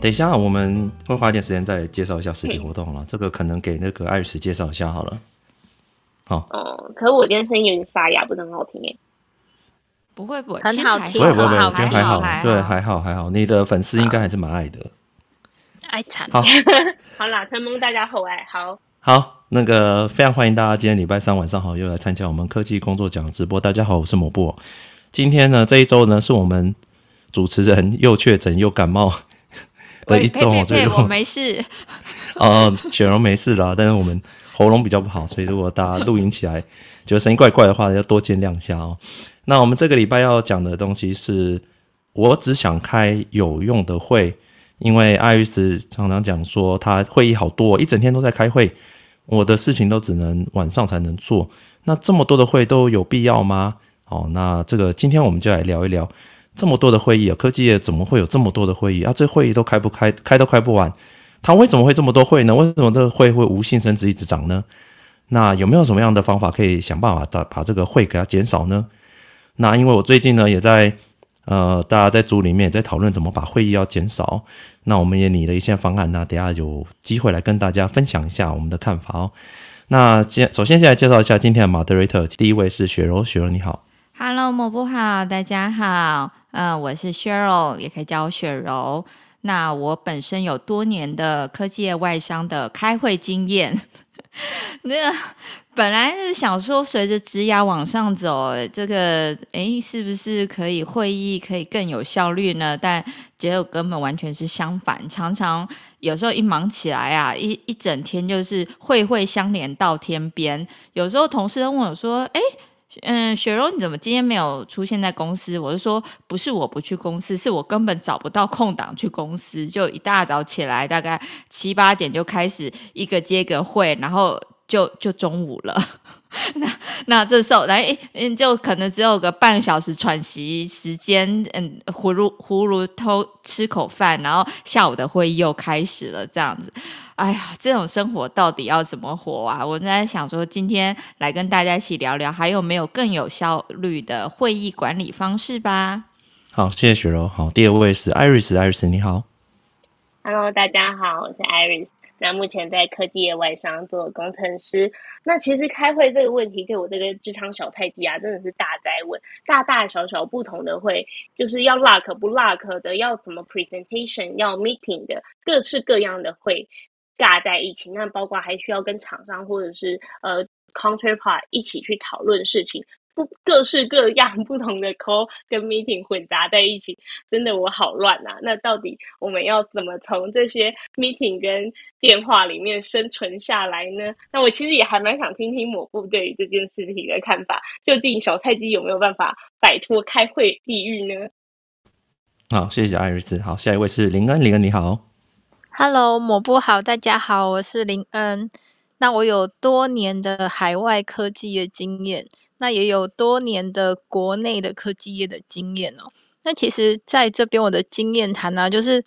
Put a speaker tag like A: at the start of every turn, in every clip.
A: 等一下我们会花一点时间再介绍一下实体活动了。嗯、这个可能给那个 Iris 介绍一下好了。好。
B: 哦，可是我今天声音有点沙哑，不是很好听耶。
C: 不会不会，
D: 很好听，
A: 不会不会，还好，
C: 还好
A: 对，还好还好。你的粉丝应该还是蛮爱的。
D: 爱惨。
A: 好，
B: 好啦，承蒙大家厚爱，好。
A: 好，那个非常欢迎大家今天礼拜三晚上好又来参加我们科技工作奖直播。大家好，我是某布。今天呢，这一周呢是我们主持人又确诊又感冒的一周，所以
C: 我没事。
A: 哦，雪柔没事啦，但是我们喉咙比较不好，所以如果大家录音起来觉得声音怪怪的话，要多见谅一下哦。那我们这个礼拜要讲的东西是，我只想开有用的会，因为艾瑞斯常常讲说他会议好多，一整天都在开会，我的事情都只能晚上才能做。那这么多的会都有必要吗？哦，那这个今天我们就来聊一聊这么多的会议啊，科技业怎么会有这么多的会议啊？这会议都开不开，开都开不完，它为什么会这么多会呢？为什么这个会会无性生殖一直涨呢？那有没有什么样的方法可以想办法把把这个会给它减少呢？那因为我最近呢也在呃，大家在组里面也在讨论怎么把会议要减少，那我们也拟了一些方案，那等下有机会来跟大家分享一下我们的看法哦。那先首先先来介绍一下今天的 moderator，第一位是雪柔，雪柔你好。
C: Hello，抹布好，大家好，嗯、我是 Cheryl，也可以叫我雪柔。那我本身有多年的科技业外商的开会经验。那本来是想说，随着职涯往上走，这个诶，是不是可以会议可以更有效率呢？但结果根本完全是相反，常常有时候一忙起来啊，一一整天就是会会相连到天边。有时候同事都问我说：“诶。”嗯，雪柔，你怎么今天没有出现在公司？我是说，不是我不去公司，是我根本找不到空档去公司。就一大早起来，大概七八点就开始一个接个会，然后就就中午了。那那这时候来，嗯，就可能只有个半个小时喘息时间，嗯，葫芦葫芦偷吃口饭，然后下午的会议又开始了，这样子。哎呀，这种生活到底要怎么活啊？我在想说，今天来跟大家一起聊聊，还有没有更有效率的会议管理方式吧？
A: 好，谢谢雪柔。好，第二位是 Iris，Iris 你好。
B: Hello，大家好，我是 Iris。那目前在科技业外商做工程师。那其实开会这个问题，对我这个职场小菜鸡啊，真的是大灾问。大大小小不同的会，就是要 luck 不 luck 的，要怎么 presentation，要 meeting 的，各式各样的会。尬在一起，那包括还需要跟厂商或者是呃 counterpart 一起去讨论事情，不各式各样不同的 call 跟 meeting 混杂在一起，真的我好乱啊！那到底我们要怎么从这些 meeting 跟电话里面生存下来呢？那我其实也还蛮想听听抹布对于这件事情的看法，究竟小菜鸡有没有办法摆脱开会地狱呢？
A: 好，谢谢艾瑞斯。好，下一位是林恩，林恩你好。
D: Hello，抹布好，大家好，我是林恩。那我有多年的海外科技的经验，那也有多年的国内的科技业的经验哦。那其实在这边我的经验谈呢，就是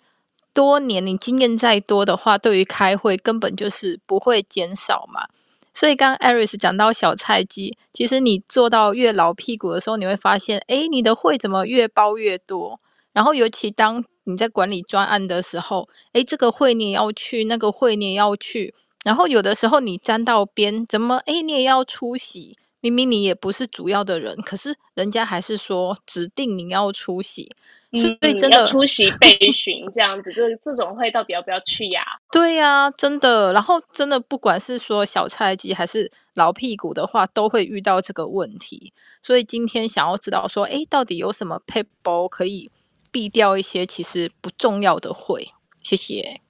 D: 多年你经验再多的话，对于开会根本就是不会减少嘛。所以刚刚 Iris 讲到小菜鸡，其实你做到越老屁股的时候，你会发现，诶，你的会怎么越包越多？然后尤其当你在管理专案的时候，诶，这个会你也要去，那个会你也要去，然后有的时候你沾到边，怎么诶，你也要出席？明明你也不是主要的人，可是人家还是说指定你要出席，
B: 嗯、所以真的要出席 备询这样子，这这种会到底要不要去呀？
D: 对呀、啊，真的。然后真的不管是说小菜鸡还是老屁股的话，都会遇到这个问题。所以今天想要知道说，诶，到底有什么撇步可以？避掉一些其实不重要的会，谢谢。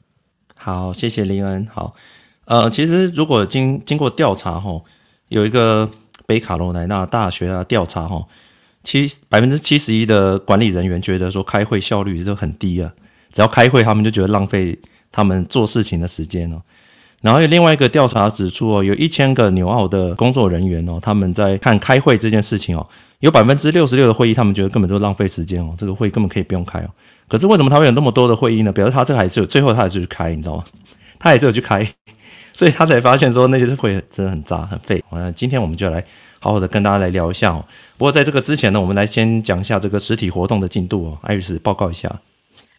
A: 好，谢谢林恩。好，呃，其实如果经经过调查吼，有一个北卡罗来纳大学啊调查哈，七百分之七十一的管理人员觉得说开会效率都很低啊，只要开会他们就觉得浪费他们做事情的时间哦。然后有另外一个调查指出哦，有一千个纽澳的工作人员哦，他们在看开会这件事情哦，有百分之六十六的会议，他们觉得根本就浪费时间哦，这个会根本可以不用开哦。可是为什么他会有那么多的会议呢？表示他这个还是有，最后他还是去开，你知道吗？他还是有去开，所以他才发现说那些会真的很渣很废。那今天我们就来好好的跟大家来聊一下哦。不过在这个之前呢，我们来先讲一下这个实体活动的进度哦。艾瑞斯报告一下。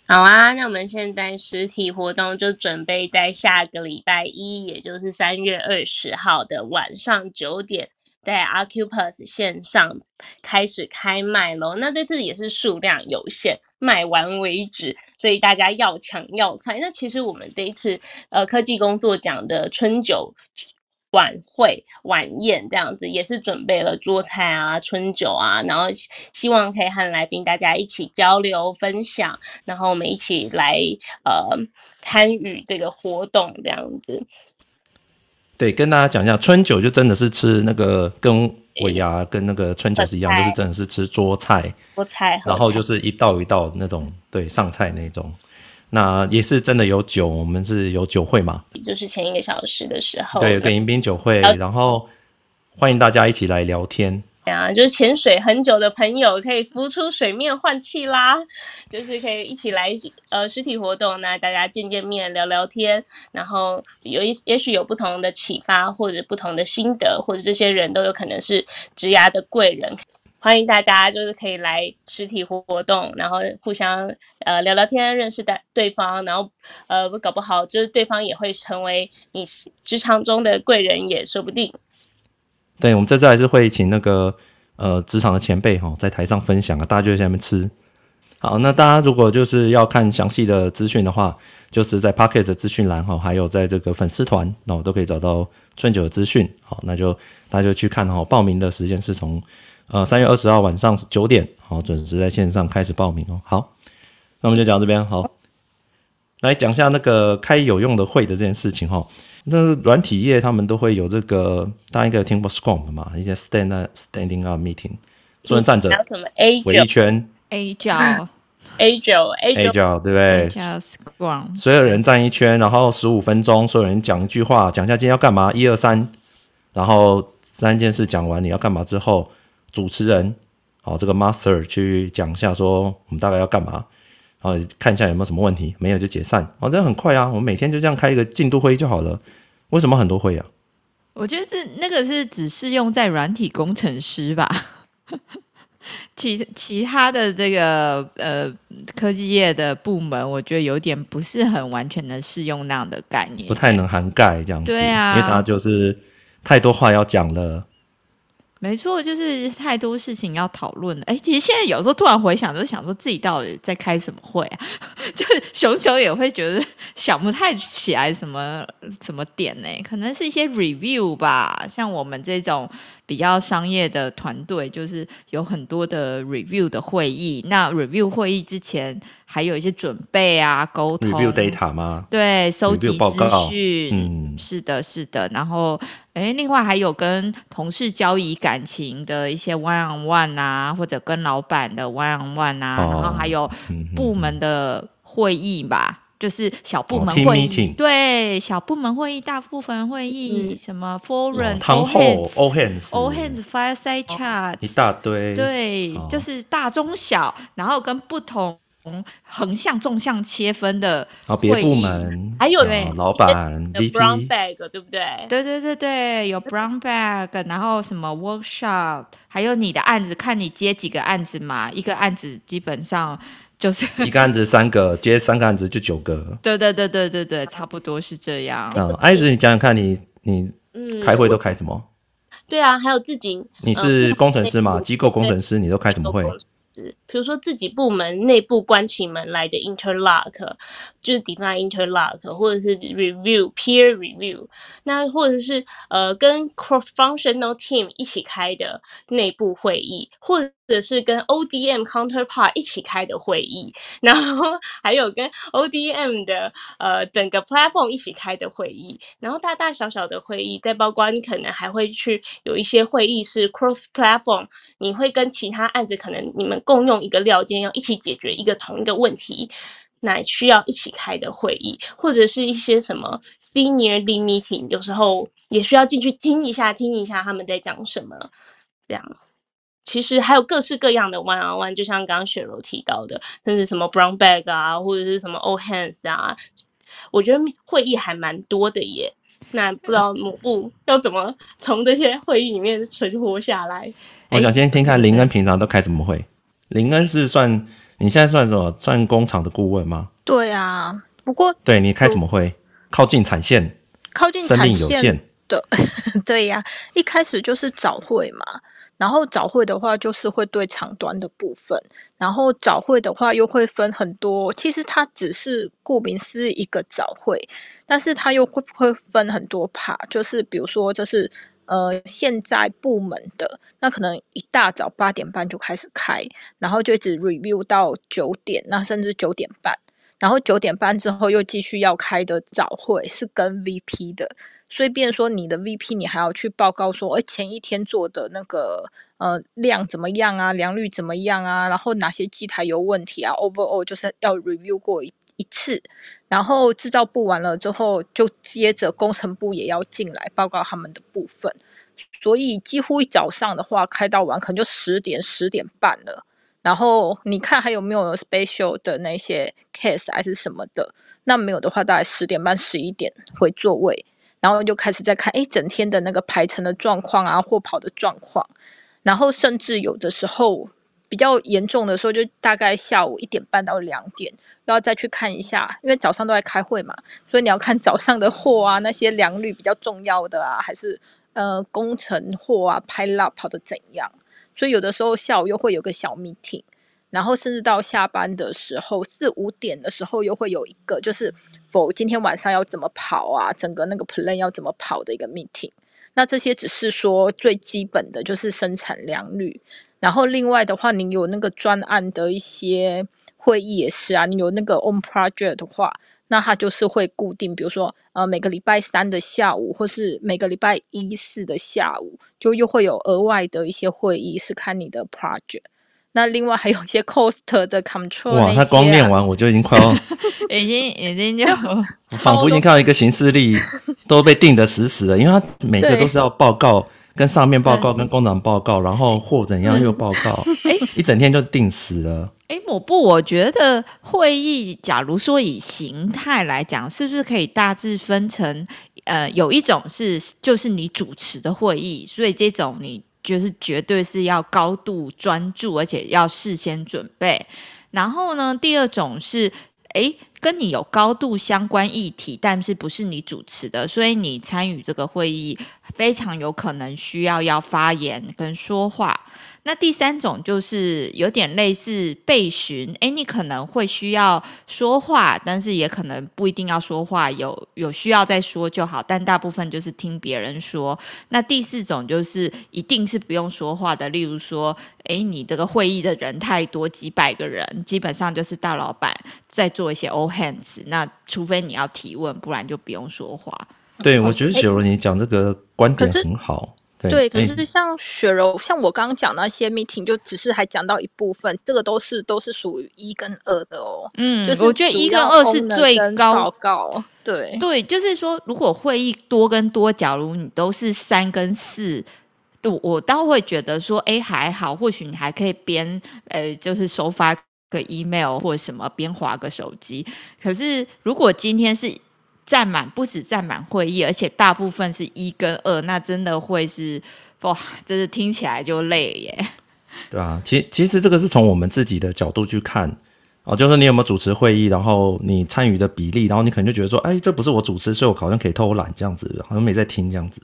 B: 好啊，那我们现在实体活动就准备在下个礼拜一，也就是三月二十号的晚上九点，在 Acuplus 线上开始开卖喽。那这次也是数量有限，卖完为止，所以大家要抢要快。那其实我们这一次呃科技工作奖的春酒。晚会晚宴这样子也是准备了桌菜啊、春酒啊，然后希望可以和来宾大家一起交流分享，然后我们一起来呃参与这个活动这样子。
A: 对，跟大家讲一下，春酒就真的是吃那个跟尾牙跟那个春酒是一样，就是真的是吃桌菜，
B: 桌菜，
A: 然后就是一道一道那种对上菜那种。那也是真的有酒，我们是有酒会嘛？
B: 就是前一个小时的时候，
A: 对，有个迎宾酒会，然后欢迎大家一起来聊天。
B: 对啊，就是潜水很久的朋友可以浮出水面换气啦，就是可以一起来呃实体活动，那大家见见面聊聊天，然后有一也许有不同的启发或者不同的心得，或者这些人都有可能是职涯的贵人。欢迎大家，就是可以来实体活动，然后互相呃聊聊天，认识的对方，然后呃搞不好就是对方也会成为你职场中的贵人也说不定。
A: 对，我们这次还是会请那个呃职场的前辈哈，在台上分享啊，大家就在下面吃。好，那大家如果就是要看详细的资讯的话，就是在 Pocket 的资讯栏哈，还有在这个粉丝团，那我都可以找到春酒的资讯。好，那就大家就去看哈，报名的时间是从。呃，三月二十号晚上九点，好，准时在线上开始报名哦。好，那我们就讲到这边，好，来讲一下那个开有用的会的这件事情哈。那软体业他们都会有这个，大家应该有听过 Scrum 的嘛？一些 stand standing up meeting，所有人站着围一圈
C: ，Agile。
B: Agile
A: Agile 对不
C: 对？Scrum，
A: 所有人站一圈，然后十五分钟，所有人讲一句话，讲一下今天要干嘛，一二三，然后三件事讲完，你要干嘛之后。主持人，好，这个 master 去讲一下，说我们大概要干嘛，然后看一下有没有什么问题，没有就解散。哦，这很快啊，我们每天就这样开一个进度会议就好了。为什么很多会啊？
C: 我觉得是那个是只适用在软体工程师吧，其其他的这个呃科技业的部门，我觉得有点不是很完全的适用那样的概念，
A: 不太能涵盖这样子。
C: 对啊，
A: 因为大家就是太多话要讲了。
C: 没错，就是太多事情要讨论了。哎，其实现在有时候突然回想，就想说自己到底在开什么会啊？就是熊熊也会觉得想不太起来什么什么点呢？可能是一些 review 吧。像我们这种比较商业的团队，就是有很多的 review 的会议。那 review 会议之前还有一些准备啊，沟通
A: review data 吗？
C: 对，收集资讯。嗯，是的，是的。然后。哎，另外还有跟同事交易感情的一些 one on one 啊，或者跟老板的 one on one 啊，哦、然后还有部门的会议吧，嗯、就是小部门会议，哦、对，小部门会议、大部分会议，嗯、什么 forum、
A: all hands，all hands，all
C: hands，fireside chat，
A: 一大堆，
C: 对，哦、就是大中小，然后跟不同。横向、纵向切分的会议，别部门。
B: 还有
C: 对。
A: 老板
B: brown bag 对不对？
C: 对对对对，有 brown bag，然后什么 workshop，还有你的案子，看你接几个案子嘛。一个案子基本上就是
A: 一个案子三个，接三个案子就九个。
C: 对对对对对对，差不多是这样。
A: 嗯，艾子，你讲讲看你你开会都开什么？
B: 嗯、对啊，还有自己，
A: 你是工程师嘛？机构工程师，你都开什么会？
B: 比如说自己部门内部关起门来的 interlock，就是 design interlock，或者是 review peer review，那或者是呃跟 cross functional team 一起开的内部会议，或者。或者是跟 ODM counterpart 一起开的会议，然后还有跟 ODM 的呃整个 platform 一起开的会议，然后大大小小的会议，再包括你可能还会去有一些会议是 cross platform，你会跟其他案子可能你们共用一个料件，要一起解决一个同一个问题，那需要一起开的会议，或者是一些什么 senior meeting，有时候也需要进去听一下，听一下他们在讲什么，这样。其实还有各式各样的 one on one，就像刚刚雪柔提到的，甚至什么 brown bag 啊，或者是什么 all hands 啊，我觉得会议还蛮多的耶。那不知道某部要怎么从这些会议里面存活下来？
A: 我想先听看林恩平常都开什么会。林恩是算。你现在算什么？算工厂的顾问吗？
D: 对啊，不过
A: 对你开什么会？靠近产线，
D: 靠近
A: 生命有限
D: 的，对呀、啊，一开始就是早会嘛。然后早会的话，就是会对长端的部分。然后早会的话，又会分很多。其实它只是顾名思义一个早会，但是它又会会分很多 part。就是比如说，就是呃，现在部门的那可能一大早八点半就开始开，然后就一直 review 到九点，那甚至九点半。然后九点半之后又继续要开的早会，是跟 VP 的。所以，变说你的 VP，你还要去报告说，哎，前一天做的那个呃量怎么样啊，良率怎么样啊，然后哪些机台有问题啊，overall 就是要 review 过一一次，然后制造部完了之后，就接着工程部也要进来报告他们的部分，所以几乎一早上的话开到晚，可能就十点十点半了。然后你看还有没有 special 的那些 case 还是什么的，那没有的话，大概十点半十一点回座位。然后就开始在看，哎，整天的那个排程的状况啊，或跑的状况，然后甚至有的时候比较严重的时候，就大概下午一点半到两点，要再去看一下，因为早上都在开会嘛，所以你要看早上的货啊，那些良率比较重要的啊，还是呃工程货啊，拍 lab 跑的怎样，所以有的时候下午又会有个小 meeting。然后甚至到下班的时候，四五点的时候又会有一个，就是否今天晚上要怎么跑啊，整个那个 plan 要怎么跑的一个 meeting。那这些只是说最基本的就是生产量率。然后另外的话，你有那个专案的一些会议也是啊，你有那个 on project 的话，那它就是会固定，比如说呃每个礼拜三的下午，或是每个礼拜一四的下午，就又会有额外的一些会议，是看你的 project。那另外还有一些 cost 的 control，啊、
A: 哇，他光念完我就已经快要，
C: 已经已经就
A: 仿佛已经看到一个行事历 都被定得死死的，因为他每个都是要报告，跟上面报告，跟工厂报告，然后或怎样又报告，哎，一整天就定死了。
C: 哎，抹布，我觉得会议，假如说以形态来讲，是不是可以大致分成，呃，有一种是就是你主持的会议，所以这种你。就是绝对是要高度专注，而且要事先准备。然后呢，第二种是，诶，跟你有高度相关议题，但是不是你主持的，所以你参与这个会议，非常有可能需要要发言跟说话。那第三种就是有点类似备询，诶，你可能会需要说话，但是也可能不一定要说话，有有需要再说就好，但大部分就是听别人说。那第四种就是一定是不用说话的，例如说，诶，你这个会议的人太多，几百个人，基本上就是大老板在做一些 all hands，那除非你要提问，不然就不用说话。
A: 对，我觉得雪柔你讲这个观点很好。
D: 对，可是像雪柔，像我刚刚讲那些 meeting，就只是还讲到一部分，这个都是都是属于一跟二的哦。
C: 嗯，就是我觉得一跟二是最高
D: 高。对
C: 对，就是说，如果会议多跟多，假如你都是三跟四，我我倒会觉得说，哎，还好，或许你还可以边呃，就是收发个 email 或者什么，边划个手机。可是如果今天是占满不止占满会议，而且大部分是一跟二，那真的会是哇，就是听起来就累耶。
A: 对啊，其其实这个是从我们自己的角度去看哦，就是你有没有主持会议，然后你参与的比例，然后你可能就觉得说，哎，这不是我主持，所以我好像可以偷懒这样子，好像没在听这样子。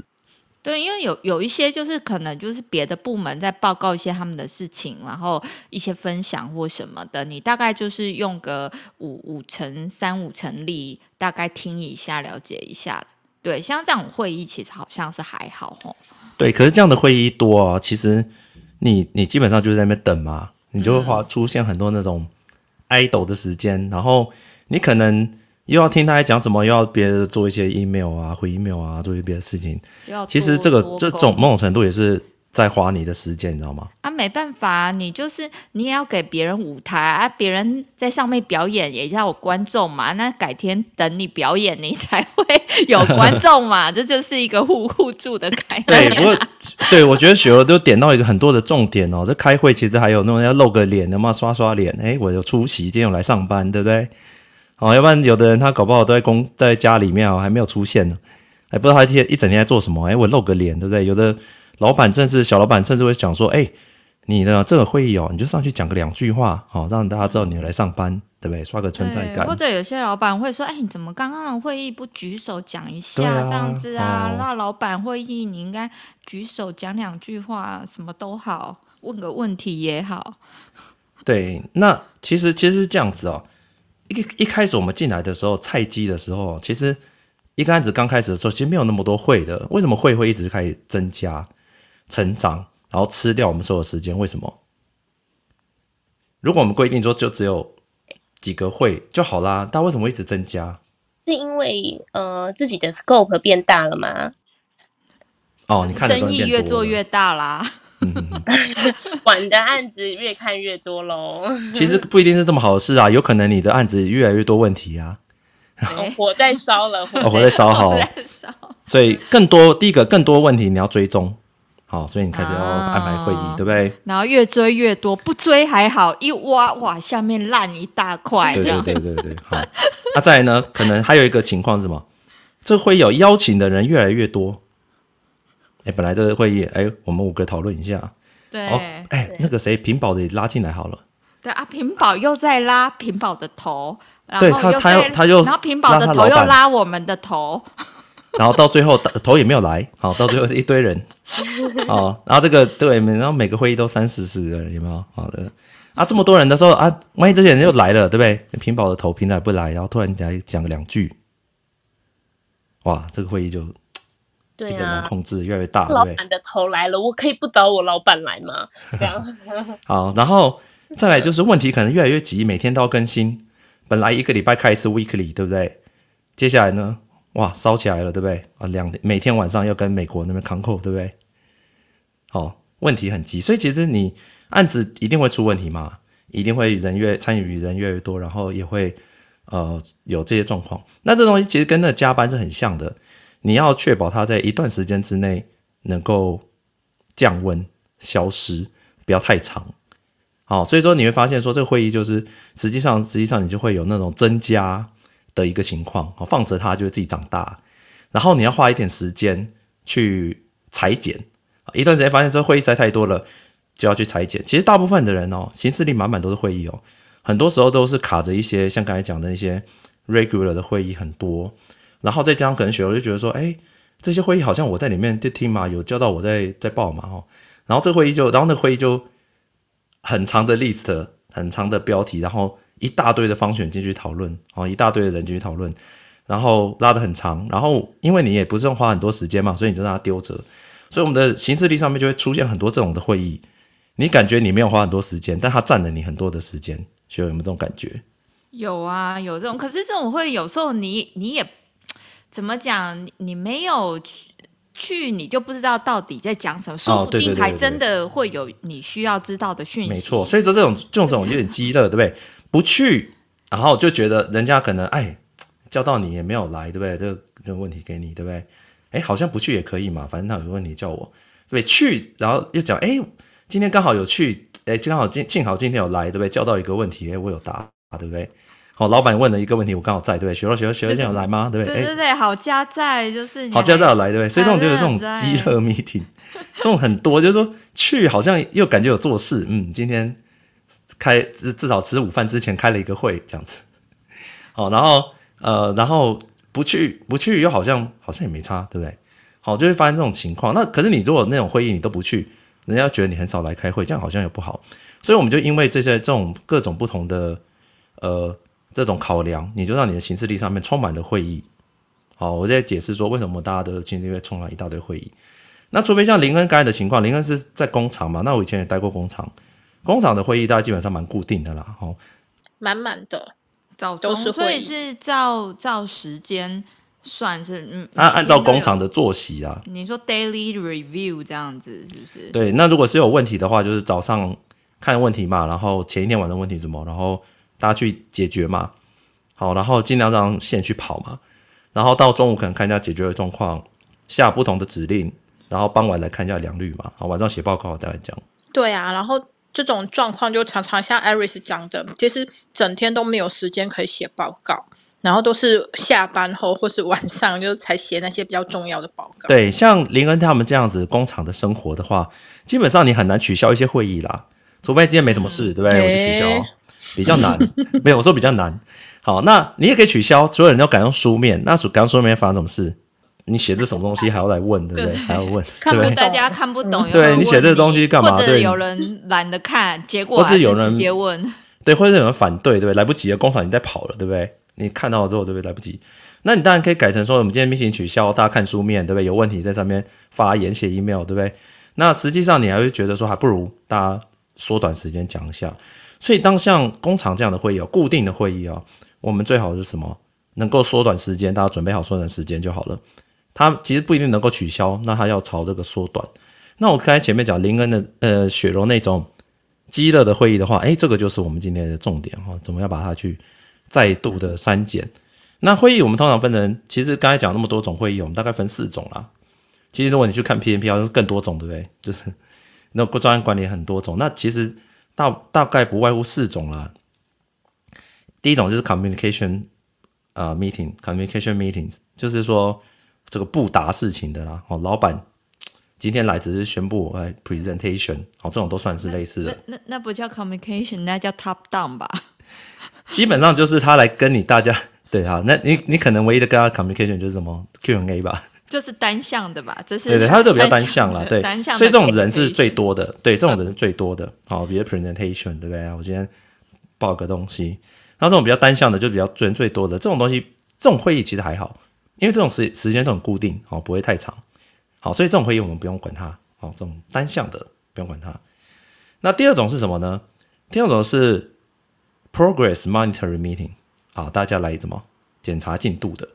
C: 对，因为有有一些就是可能就是别的部门在报告一些他们的事情，然后一些分享或什么的，你大概就是用个五五成三五成力，大概听一下了解一下。对，像这种会议其实好像是还好吼。
A: 对，可是这样的会议多啊，其实你你基本上就是在那边等嘛，你就会花出现很多那种 idle 的时间，嗯、然后你可能。又要听他在讲什么，又要别人做一些 email 啊、回 email 啊，做一些别的事情。其实这个这种某种程度也是在花你的时间，你知道吗？
C: 啊，没办法，你就是你也要给别人舞台啊，别人在上面表演也要有观众嘛。那改天等你表演，你才会有观众嘛。这就是一个互互助的概念。
A: 对，不过对我觉得雪儿都点到一个很多的重点哦。这开会其实还有那种要露个脸的嘛，刷刷脸。哎，我有出席，今天有来上班，对不对？哦，要不然有的人他搞不好都在公在家里面哦，还没有出现呢，还不知道他一天一整天在做什么。哎，我露个脸，对不对？有的老板甚至小老板甚至会讲说，哎，你的这个会议哦，你就上去讲个两句话，好、哦，让大家知道你来上班，对不对？刷个存在感。
C: 或者有些老板会说，哎，你怎么刚刚的会议不举手讲一下，啊、这样子啊？那、哦、老板会议你应该举手讲两句话，什么都好，问个问题也好。
A: 对，那其实其实是这样子哦。一一开始我们进来的时候，菜鸡的时候，其实一个案子刚开始的时候，其实没有那么多会的。为什么会会一直开始增加、成长？然后吃掉我们所有时间，为什么？如果我们规定说就只有几个会就好啦，但为什么会一直增加？
B: 是因为呃自己的 scope 变大了吗？
A: 哦，你看
C: 生意越做越大啦，
B: 管的案子越看越多喽。
A: 其实不一定是这么好的事啊，有可能你的案子越来越多问题啊。
B: 哦、火在烧了，火
A: 在烧，好。所以更多第一个更多问题你要追踪。好，所以你开始要安排会议，啊、对不对？
C: 然后越追越多，不追还好，一挖哇，下面烂一大块。
A: 对对对对对，好。那、啊、再来呢？可能还有一个情况是什么？这会有邀请的人越来越多。哎，本来这个会议，哎，我们五个讨论一下。
C: 对。
A: 哦，哎，那个谁，屏保的也拉进来好了。
C: 对啊，屏保又在拉屏保的头，
A: 对他，他又他又，
C: 然后屏保的头又拉我们的头。
A: 然后到最后头也没有来，好，到最后一堆人，哦，然后这个对，然后每个会议都三四十个人，有没有？好的，啊，这么多人的时候啊，万一这些人又来了，对不对？屏保的头平常不来，然后突然间讲个两句，哇，这个会议就对啊，控制越来越大？
B: 老板的头来了，我可以不找我老板来吗？这样。
A: 好，然后再来就是问题可能越来越急，每天都要更新，本来一个礼拜开一次 weekly，对不对？接下来呢？哇，烧起来了，对不对？啊，两每天晚上要跟美国那边 concall，对不对？好、哦，问题很急，所以其实你案子一定会出问题嘛，一定会人越参与人越来越多，然后也会呃有这些状况。那这东西其实跟那个加班是很像的，你要确保它在一段时间之内能够降温、消失，不要太长。好、所以说你会发现说这个会议就是实际上实际上你就会有那种增加。的一个情况，放着它就会自己长大，然后你要花一点时间去裁剪，一段时间发现这会议塞太多了，就要去裁剪。其实大部分的人哦，行事历满满都是会议哦，很多时候都是卡着一些像刚才讲的那些 regular 的会议很多，然后再加上可能学友就觉得说，哎，这些会议好像我在里面就听嘛，有叫到我在在报嘛，哦，然后这会议就，然后那会议就很长的 list，很长的标题，然后。一大堆的方选进去讨论，哦，一大堆的人进去讨论，然后拉得很长，然后因为你也不是用花很多时间嘛，所以你就让它丢着，所以我们的行事历上面就会出现很多这种的会议，你感觉你没有花很多时间，但它占了你很多的时间，学友有没有这种感觉？
C: 有啊，有这种，可是这种会有时候你你也怎么讲，你没有去，你就不知道到底在讲什么，说不定还真的会有你需要知道的讯息。
A: 没错，所以说这种这种这种有点鸡肋，对不对？不去，然后就觉得人家可能哎叫到你也没有来，对不对？这个这个问题给你，对不对？哎，好像不去也可以嘛，反正他有个问题叫我，对，去，然后又讲哎，今天刚好有去，哎，刚好今幸好今天有来，对不对？叫到一个问题，哎，我有答，对不对？好，老板问了一个问题，我刚好在，对不对？学了学了学有来吗？对不对？
C: 对对对，好家在就是
A: 好家在有来，对不对？所以这种就是这种饥饿 meeting，这种很多，就是说去好像又感觉有做事，嗯，今天。开至至少吃午饭之前开了一个会这样子，好，然后呃，然后不去不去又好像好像也没差，对不对？好，就会发生这种情况。那可是你如果那种会议你都不去，人家觉得你很少来开会，这样好像也不好。所以我们就因为这些这种各种不同的呃这种考量，你就让你的行事历上面充满了会议。好，我在解释说为什么大家的行事历会充满一大堆会议。那除非像林恩刚才的情况，林恩是在工厂嘛？那我以前也待过工厂。工厂的会议大家基本上蛮固定的啦，哦，
D: 满满的，
C: 照都是会，所以是照照时间算是，嗯，
A: 按按照工厂的作息啊。
C: 你说 daily review 这样子是不是？
A: 对，那如果是有问题的话，就是早上看问题嘛，然后前一天晚上问题什么，然后大家去解决嘛，好，然后尽量让线去跑嘛，然后到中午可能看一下解决的状况，下不同的指令，然后傍晚来看一下良率嘛，好，晚上写报告大概这样。
D: 对啊，然后。这种状况就常常像艾瑞斯讲的，其实整天都没有时间可以写报告，然后都是下班后或是晚上就才写那些比较重要的报告。
A: 对，像林恩他们这样子工厂的生活的话，基本上你很难取消一些会议啦，除非今天没什么事，对不对？我就取消，比较难。没有，我说比较难。好，那你也可以取消，所有人都改用书面。那改用书面发生什么事？你写这什么东西还要来问，对不对？还要问，
C: 看不大家看不懂。
A: 对你写这个东西干嘛？
C: 或者有人懒得看，结果
A: 或者有人
C: 直接问。
A: 对，或者有人反对，对不对？来不及了，工厂已经在跑了，对不对？你看到了之后，对不对？来不及。那你当然可以改成说，我们今天 meeting 取消，大家看书面，对不对？有问题在上面发言写 email，对不对？那实际上你还会觉得说，还不如大家缩短时间讲一下。所以当像工厂这样的会议哦，固定的会议哦，我们最好是什么？能够缩短时间，大家准备好缩短时间就好了。它其实不一定能够取消，那它要朝这个缩短。那我刚才前面讲林恩的呃雪柔那种激烈的会议的话，诶，这个就是我们今天的重点哈，怎么样把它去再度的删减？那会议我们通常分成，其实刚才讲那么多种会议，我们大概分四种啦。其实如果你去看 PMP，好像是更多种，对不对？就是那个专案管理很多种，那其实大大概不外乎四种啦。第一种就是 communication 啊、uh, meeting，communication meetings，就是说这个不达事情的啦。哦，老板今天来只是宣布哎 presentation，哦，这种都算是类似的。
C: 那那，那不叫 communication，那叫 top down 吧？
A: 基本上就是他来跟你大家。对啊，那你你可能唯一的跟他 communication 就是什么 Q&A 吧，
C: 就是单向的吧，这是
A: 对对，他这个比较单向啦，对，
C: 单向
A: 所以这种人是最多的，对，这种人是最多的，好，比如 presentation 对不对？我今天报个东西，然后这种比较单向的就比较人最多的这种东西，这种会议其实还好，因为这种时时间都很固定，好，不会太长，好，所以这种会议我们不用管它，好，这种单向的不用管它。那第二种是什么呢？第二种是 progress monitoring meeting。啊，大家来怎么检查进度的？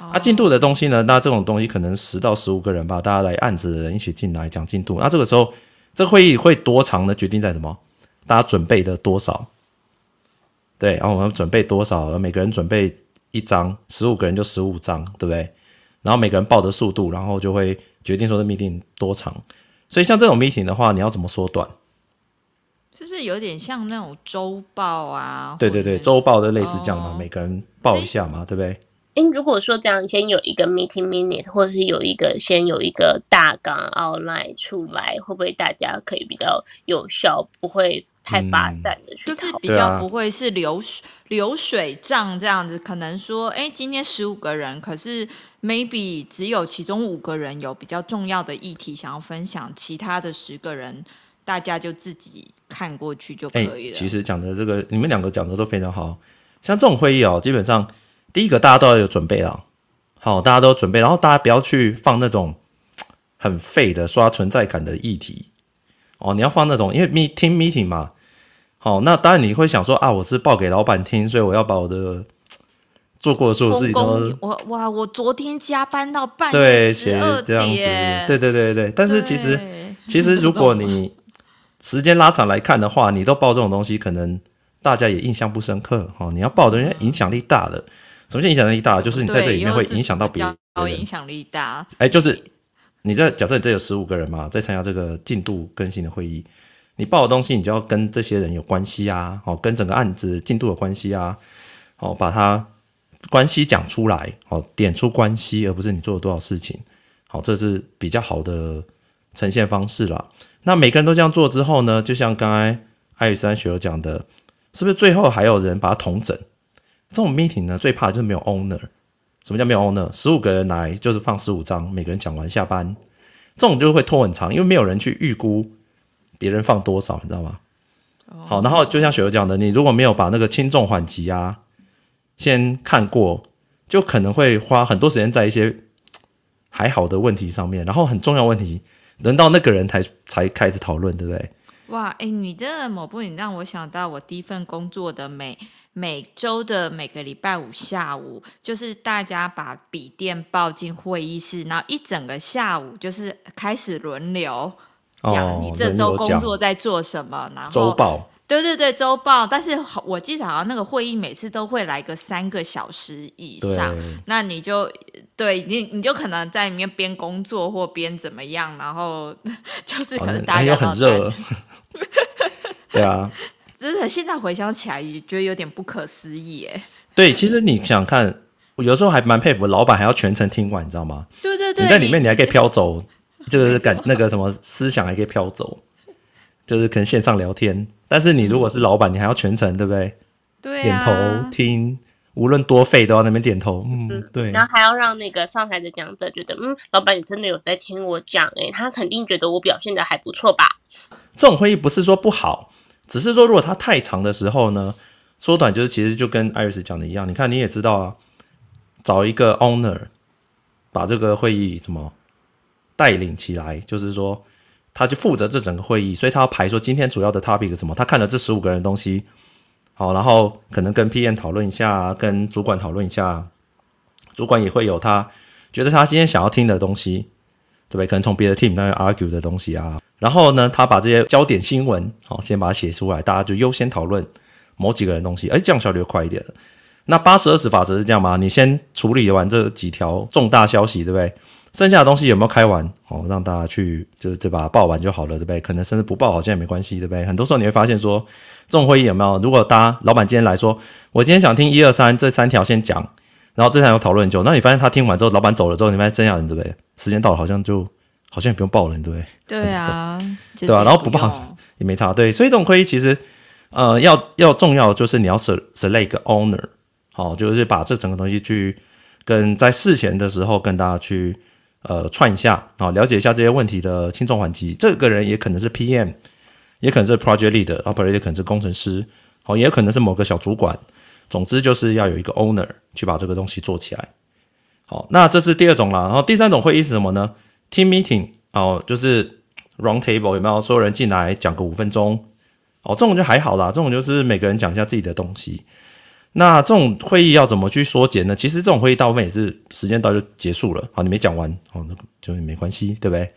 A: 啊，进度的东西呢？那这种东西可能十到十五个人吧，大家来案子的人一起进来讲进度。那这个时候，这会议会多长呢？决定在什么？大家准备的多少？对，然后我们准备多少？每个人准备一张，十五个人就十五张，对不对？然后每个人报的速度，然后就会决定说这 meeting 多长。所以像这种 meeting 的话，你要怎么缩短？
C: 是不是有点像那种周报啊？
A: 对对对，周报的类似这样嘛，哦、每个人报一下嘛，对不对？
B: 诶，如果说这样，先有一个 meeting minute，或者是有一个先有一个大纲 outline 出来，会不会大家可以比较有效，不会太发散的去、嗯？
C: 就是比较不会是流水、啊、流水账这样子。可能说，哎，今天十五个人，可是 maybe 只有其中五个人有比较重要的议题想要分享，其他的十个人。大家就自己看过去就可以了。欸、
A: 其实讲的这个，你们两个讲的都非常好。像这种会议哦，基本上第一个大家都要有准备啊。好，大家都有准备，然后大家不要去放那种 很废的刷存在感的议题哦。你要放那种，因为 meeting meeting 嘛。好，那当然你会想说啊，我是报给老板听，所以我要把我的 做过的所有事情都
C: 我哇，我昨天加班到半夜十二点，这样子。
A: 对对对对，但是其实其实如果 你时间拉长来看的话，你都报这种东西，可能大家也印象不深刻哈。你要报的人影响力大的，什么叫影响力大？就是你在这里面会影响到别人。
C: 影响力大，
A: 哎，就是你在假设你这有十五个人嘛，在参加这个进度更新的会议，你报的东西，你就要跟这些人有关系啊，哦，跟整个案子进度有关系啊，哦，把它关系讲出来，哦，点出关系，而不是你做了多少事情，好，这是比较好的呈现方式啦。那每个人都这样做之后呢，就像刚才艾雨山学友讲的，是不是最后还有人把它统整？这种 meeting 呢，最怕的就是没有 owner。什么叫没有 owner？十五个人来就是放十五张，每个人讲完下班，这种就会拖很长，因为没有人去预估别人放多少，你知道吗？好，然后就像雪儿讲的，你如果没有把那个轻重缓急啊先看过，就可能会花很多时间在一些还好的问题上面，然后很重要问题。轮到那个人才才开始讨论，对不对？
C: 哇，哎，你这个某部，你让我想到我第一份工作的每每周的每个礼拜五下午，就是大家把笔电抱进会议室，然后一整个下午就是开始轮流讲你这周工作在做什么，哦、然后周报。对对对，周报，但是我记得好像那个会议每次都会来个三个小时以上，那你就对你你就可能在里面边工作或边怎么样，然后 就是可能大家
A: 很热，对啊，
C: 真的现在回想起来也觉得有点不可思议哎。
A: 对，其实你想想看，我有时候还蛮佩服老板还要全程听完，你知道吗？
C: 对对对，
A: 你在里面你还可以飘走，就是感那个什么思想还可以飘走，就是可能线上聊天。但是你如果是老板，你还要全程，对不对？
C: 对、啊，
A: 点头听，无论多废都要那边点头。嗯，对。
B: 然后还要让那个上台的讲者觉得，嗯，老板你真的有在听我讲，哎，他肯定觉得我表现的还不错吧？
A: 这种会议不是说不好，只是说如果它太长的时候呢，缩短就是其实就跟 Iris 讲的一样。你看你也知道啊，找一个 owner 把这个会议怎么带领起来，就是说他就负责这整个会议，所以他要排说今天主要的 topic 什么，他看了这十五个人的东西。好，然后可能跟 PM 讨论一下，跟主管讨论一下，主管也会有他觉得他今天想要听的东西，对不对？可能从别的 team 那边 argue 的东西啊。然后呢，他把这些焦点新闻，好，先把它写出来，大家就优先讨论某几个人东西，哎，这样效率快一点。那八十二十法则是这样吗？你先处理完这几条重大消息，对不对？剩下的东西有没有开完？哦，让大家去就是这把它报完就好了，对不对？可能甚至不报好像也没关系，对不对？很多时候你会发现说，这种会议有没有？如果大家老板今天来说，我今天想听一二三这三条先讲，然后这三条讨论很久，那你发现他听完之后，老板走了之后，你发现剩下人对不对？时间到了，好像就好像也不用报了，对不对？
C: 对啊，
A: 对吧、啊？然后不报也没差，对。所以这种会议其实呃要要重要的就是你要 select 一个 owner，好，就是把这整个东西去跟在事前的时候跟大家去。呃，串一下啊，了解一下这些问题的轻重缓急。这个人也可能是 PM，也可能是 Project Lead，Operator 也可能是工程师，好，也可能是某个小主管。总之就是要有一个 Owner 去把这个东西做起来。好，那这是第二种啦。然后第三种会议是什么呢？Team Meeting 哦，就是 Round Table 有没有？所有人进来讲个五分钟。哦，这种就还好啦，这种就是每个人讲一下自己的东西。那这种会议要怎么去缩减呢？其实这种会议大部分也是时间到就结束了。好，你没讲完，哦，那就没关系，对不对？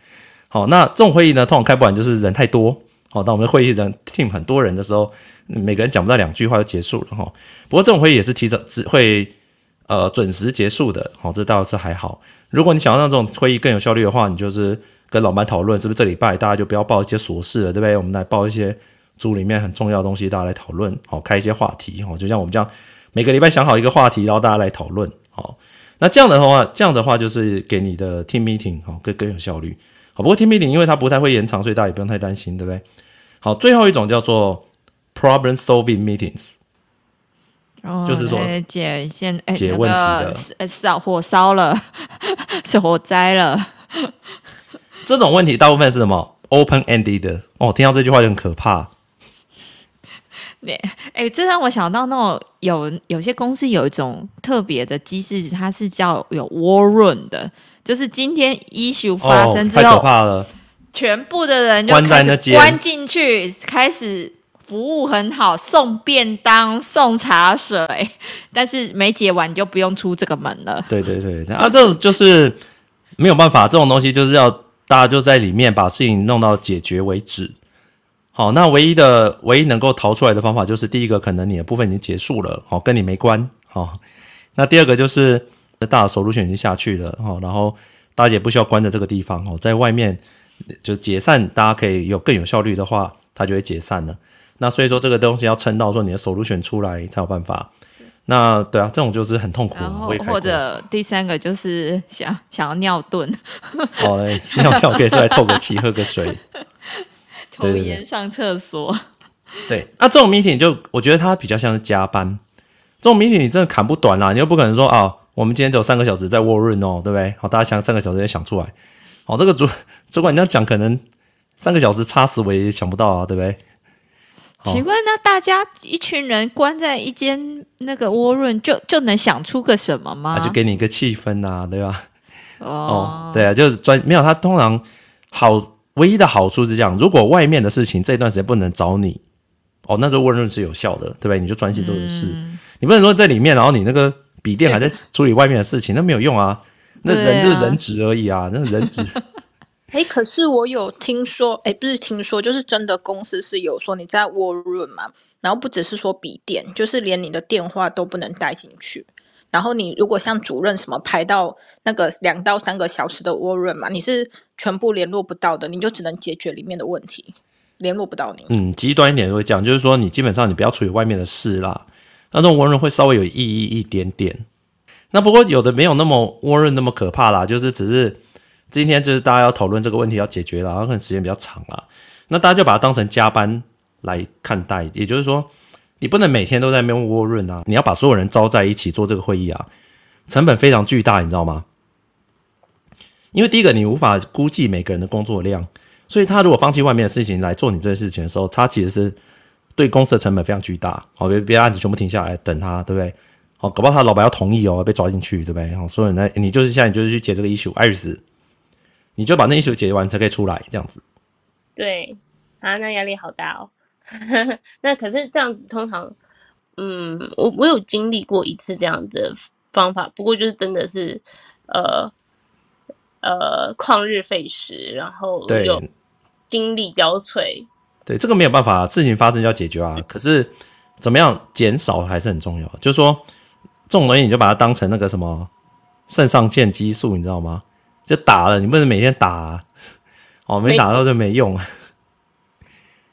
A: 好，那这种会议呢，通常开不完就是人太多。好，当我们的会议人 team 很多人的时候，每个人讲不到两句话就结束了哈。不过这种会议也是提早只会呃准时结束的。好，这倒是还好。如果你想要让这种会议更有效率的话，你就是跟老板讨论，是不是这礼拜大家就不要报一些琐事了，对不对？我们来报一些。组里面很重要的东西，大家来讨论，好，开一些话题，好，就像我们这样，每个礼拜想好一个话题，然后大家来讨论，好，那这样的话，这样的话就是给你的 team meeting 好更更有效率，好，不过 team meeting 因为它不太会延长，所以大家也不用太担心，对不对？好，最后一种叫做 problem solving meetings，就是说
C: 解现
A: 解问题的，
C: 烧火烧了，是火灾了，
A: 这种问题大部分是什么？open ended 的哦，听到这句话就很可怕。
C: 哎，这让我想到那种有有些公司有一种特别的机制，它是叫有 war room 的，就是今天 issue 发生之后，哦、太可怕了，全部的人就关在那间关进去，开始服务很好，送便当、送茶水，但是没解完你就不用出这个门了。
A: 对对对，啊，这种就是没有办法，这种东西就是要大家就在里面把事情弄到解决为止。好，那唯一的唯一能够逃出来的方法就是第一个，可能你的部分已经结束了，好，跟你没关，好。那第二个就是大的 solution 已经下去了，好，然后大家也不需要关在这个地方，哦，在外面就解散，大家可以有更有效率的话，它就会解散了。那所以说这个东西要撑到说你的 solution 出来才有办法。那对啊，这种就是很痛苦。
C: 然后或者第三个就是想想要尿遁，
A: 好嘞，尿尿可以出来透个气，喝个水。
C: 抽烟上厕所，
A: 对，那、啊、这种 meeting 就我觉得它比较像是加班。这种 meeting 你真的砍不短啦，你又不可能说啊，我们今天只有三个小时在 war room 哦，对不对？好，大家想三个小时也想出来。好，这个主主管你这样讲，可能三个小时插死我也想不到啊，对不对？
C: 奇怪，那大家一群人关在一间那个 war room，就就能想出个什么吗？
A: 就给你一个气氛呐、啊，对吧？哦，哦，对啊，就是专没有他通常好。唯一的好处是这样：如果外面的事情这段时间不能找你，哦，那时候 war room 是有效的，对不对？你就专心做的事，嗯、你不能说在里面，然后你那个笔电还在处理外面的事情，那没有用啊。那人就是人质而已啊，啊那人质。
D: 哎、可是我有听说，哎、不是听说，就是真的公司是有说你在 war room 嘛，然后不只是说笔电，就是连你的电话都不能带进去。然后你如果像主任什么排到那个两到三个小时的 war room 嘛，你是全部联络不到的，你就只能解决里面的问题，联络不到你。
A: 嗯，极端一点会讲，就是说你基本上你不要处理外面的事啦。那这种温润会稍微有意义一点点。那不过有的没有那么温润那么可怕啦，就是只是今天就是大家要讨论这个问题要解决了，然后可能时间比较长了。那大家就把它当成加班来看待，也就是说，你不能每天都在那边温润啊，你要把所有人招在一起做这个会议啊，成本非常巨大，你知道吗？因为第一个，你无法估计每个人的工作量，所以他如果放弃外面的事情来做你这件事情的时候，他其实是对公司的成本非常巨大。好，别别案子全部停下来等他，对不对？好，搞不好他老板要同意哦，被抓进去，对不对？好，所以呢，你就是现在你就是去解这个 issue，艾瑞斯，你就把那 issue 解决完才可以出来，这样子。
B: 对，啊，那压力好大哦。那可是这样子，通常，嗯，我我有经历过一次这样的方法，不过就是真的是，呃。呃，旷日费时，然后有精力交瘁。对，
A: 对，这个没有办法，事情发生就要解决啊。可是怎么样减少还是很重要。就是说，这种东西你就把它当成那个什么肾上腺激素，你知道吗？就打了，你不能每天打啊，哦，没打到就没用。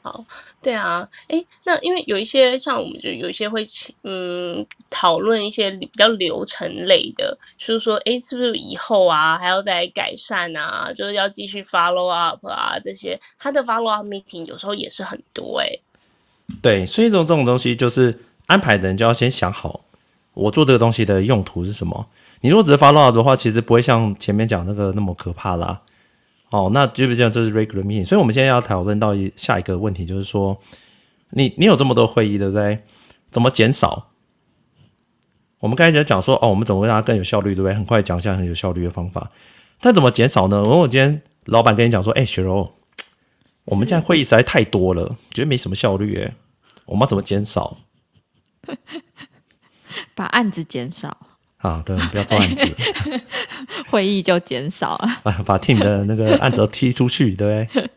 B: 好。对啊，诶，那因为有一些像我们就有一些会嗯讨论一些比较流程类的，就是说，诶，是不是以后啊还要再改善啊？就是要继续 follow up 啊这些，他的 follow up meeting 有时候也是很多诶。
A: 对，所以这种这种东西就是安排的人就要先想好，我做这个东西的用途是什么。你如果只是 follow up 的话，其实不会像前面讲那个那么可怕啦。哦，那基本上这是 regular meeting，所以我们现在要讨论到一下一个问题，就是说，你你有这么多会议，对不对？怎么减少？我们刚才讲说，哦，我们怎么会让它更有效率，对不对？很快讲一下很有效率的方法。但怎么减少呢？如果我今天老板跟你讲说，哎，雪柔，我们现在会议实在太多了，觉得没什么效率，哎，我们要怎么减少？
C: 把案子减少。
A: 啊，对，不要做案子，
C: 会议就减少了。
A: 把把 team 的那个案子都踢出去，对不对？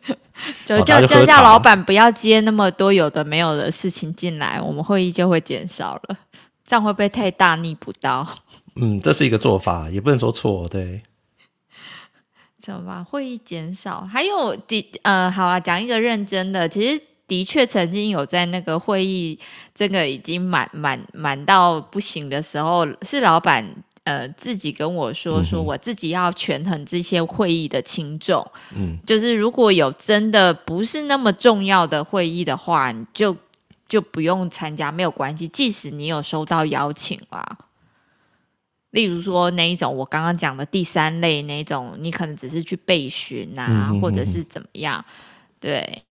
C: 就叫就叫老板不要接那么多有的没有的事情进来，我们会议就会减少了。这样会不会太大逆不道？
A: 嗯，这是一个做法，也不能说错，对。
C: 怎么办？会议减少，还有第呃，好啊，讲一个认真的，其实。的确，曾经有在那个会议，这个已经满满满到不行的时候，是老板呃自己跟我说，说我自己要权衡这些会议的轻重。嗯，就是如果有真的不是那么重要的会议的话，你就就不用参加，没有关系。即使你有收到邀请啦，例如说那一种我刚刚讲的第三类那一种，你可能只是去备询啊，或者是怎么样，对。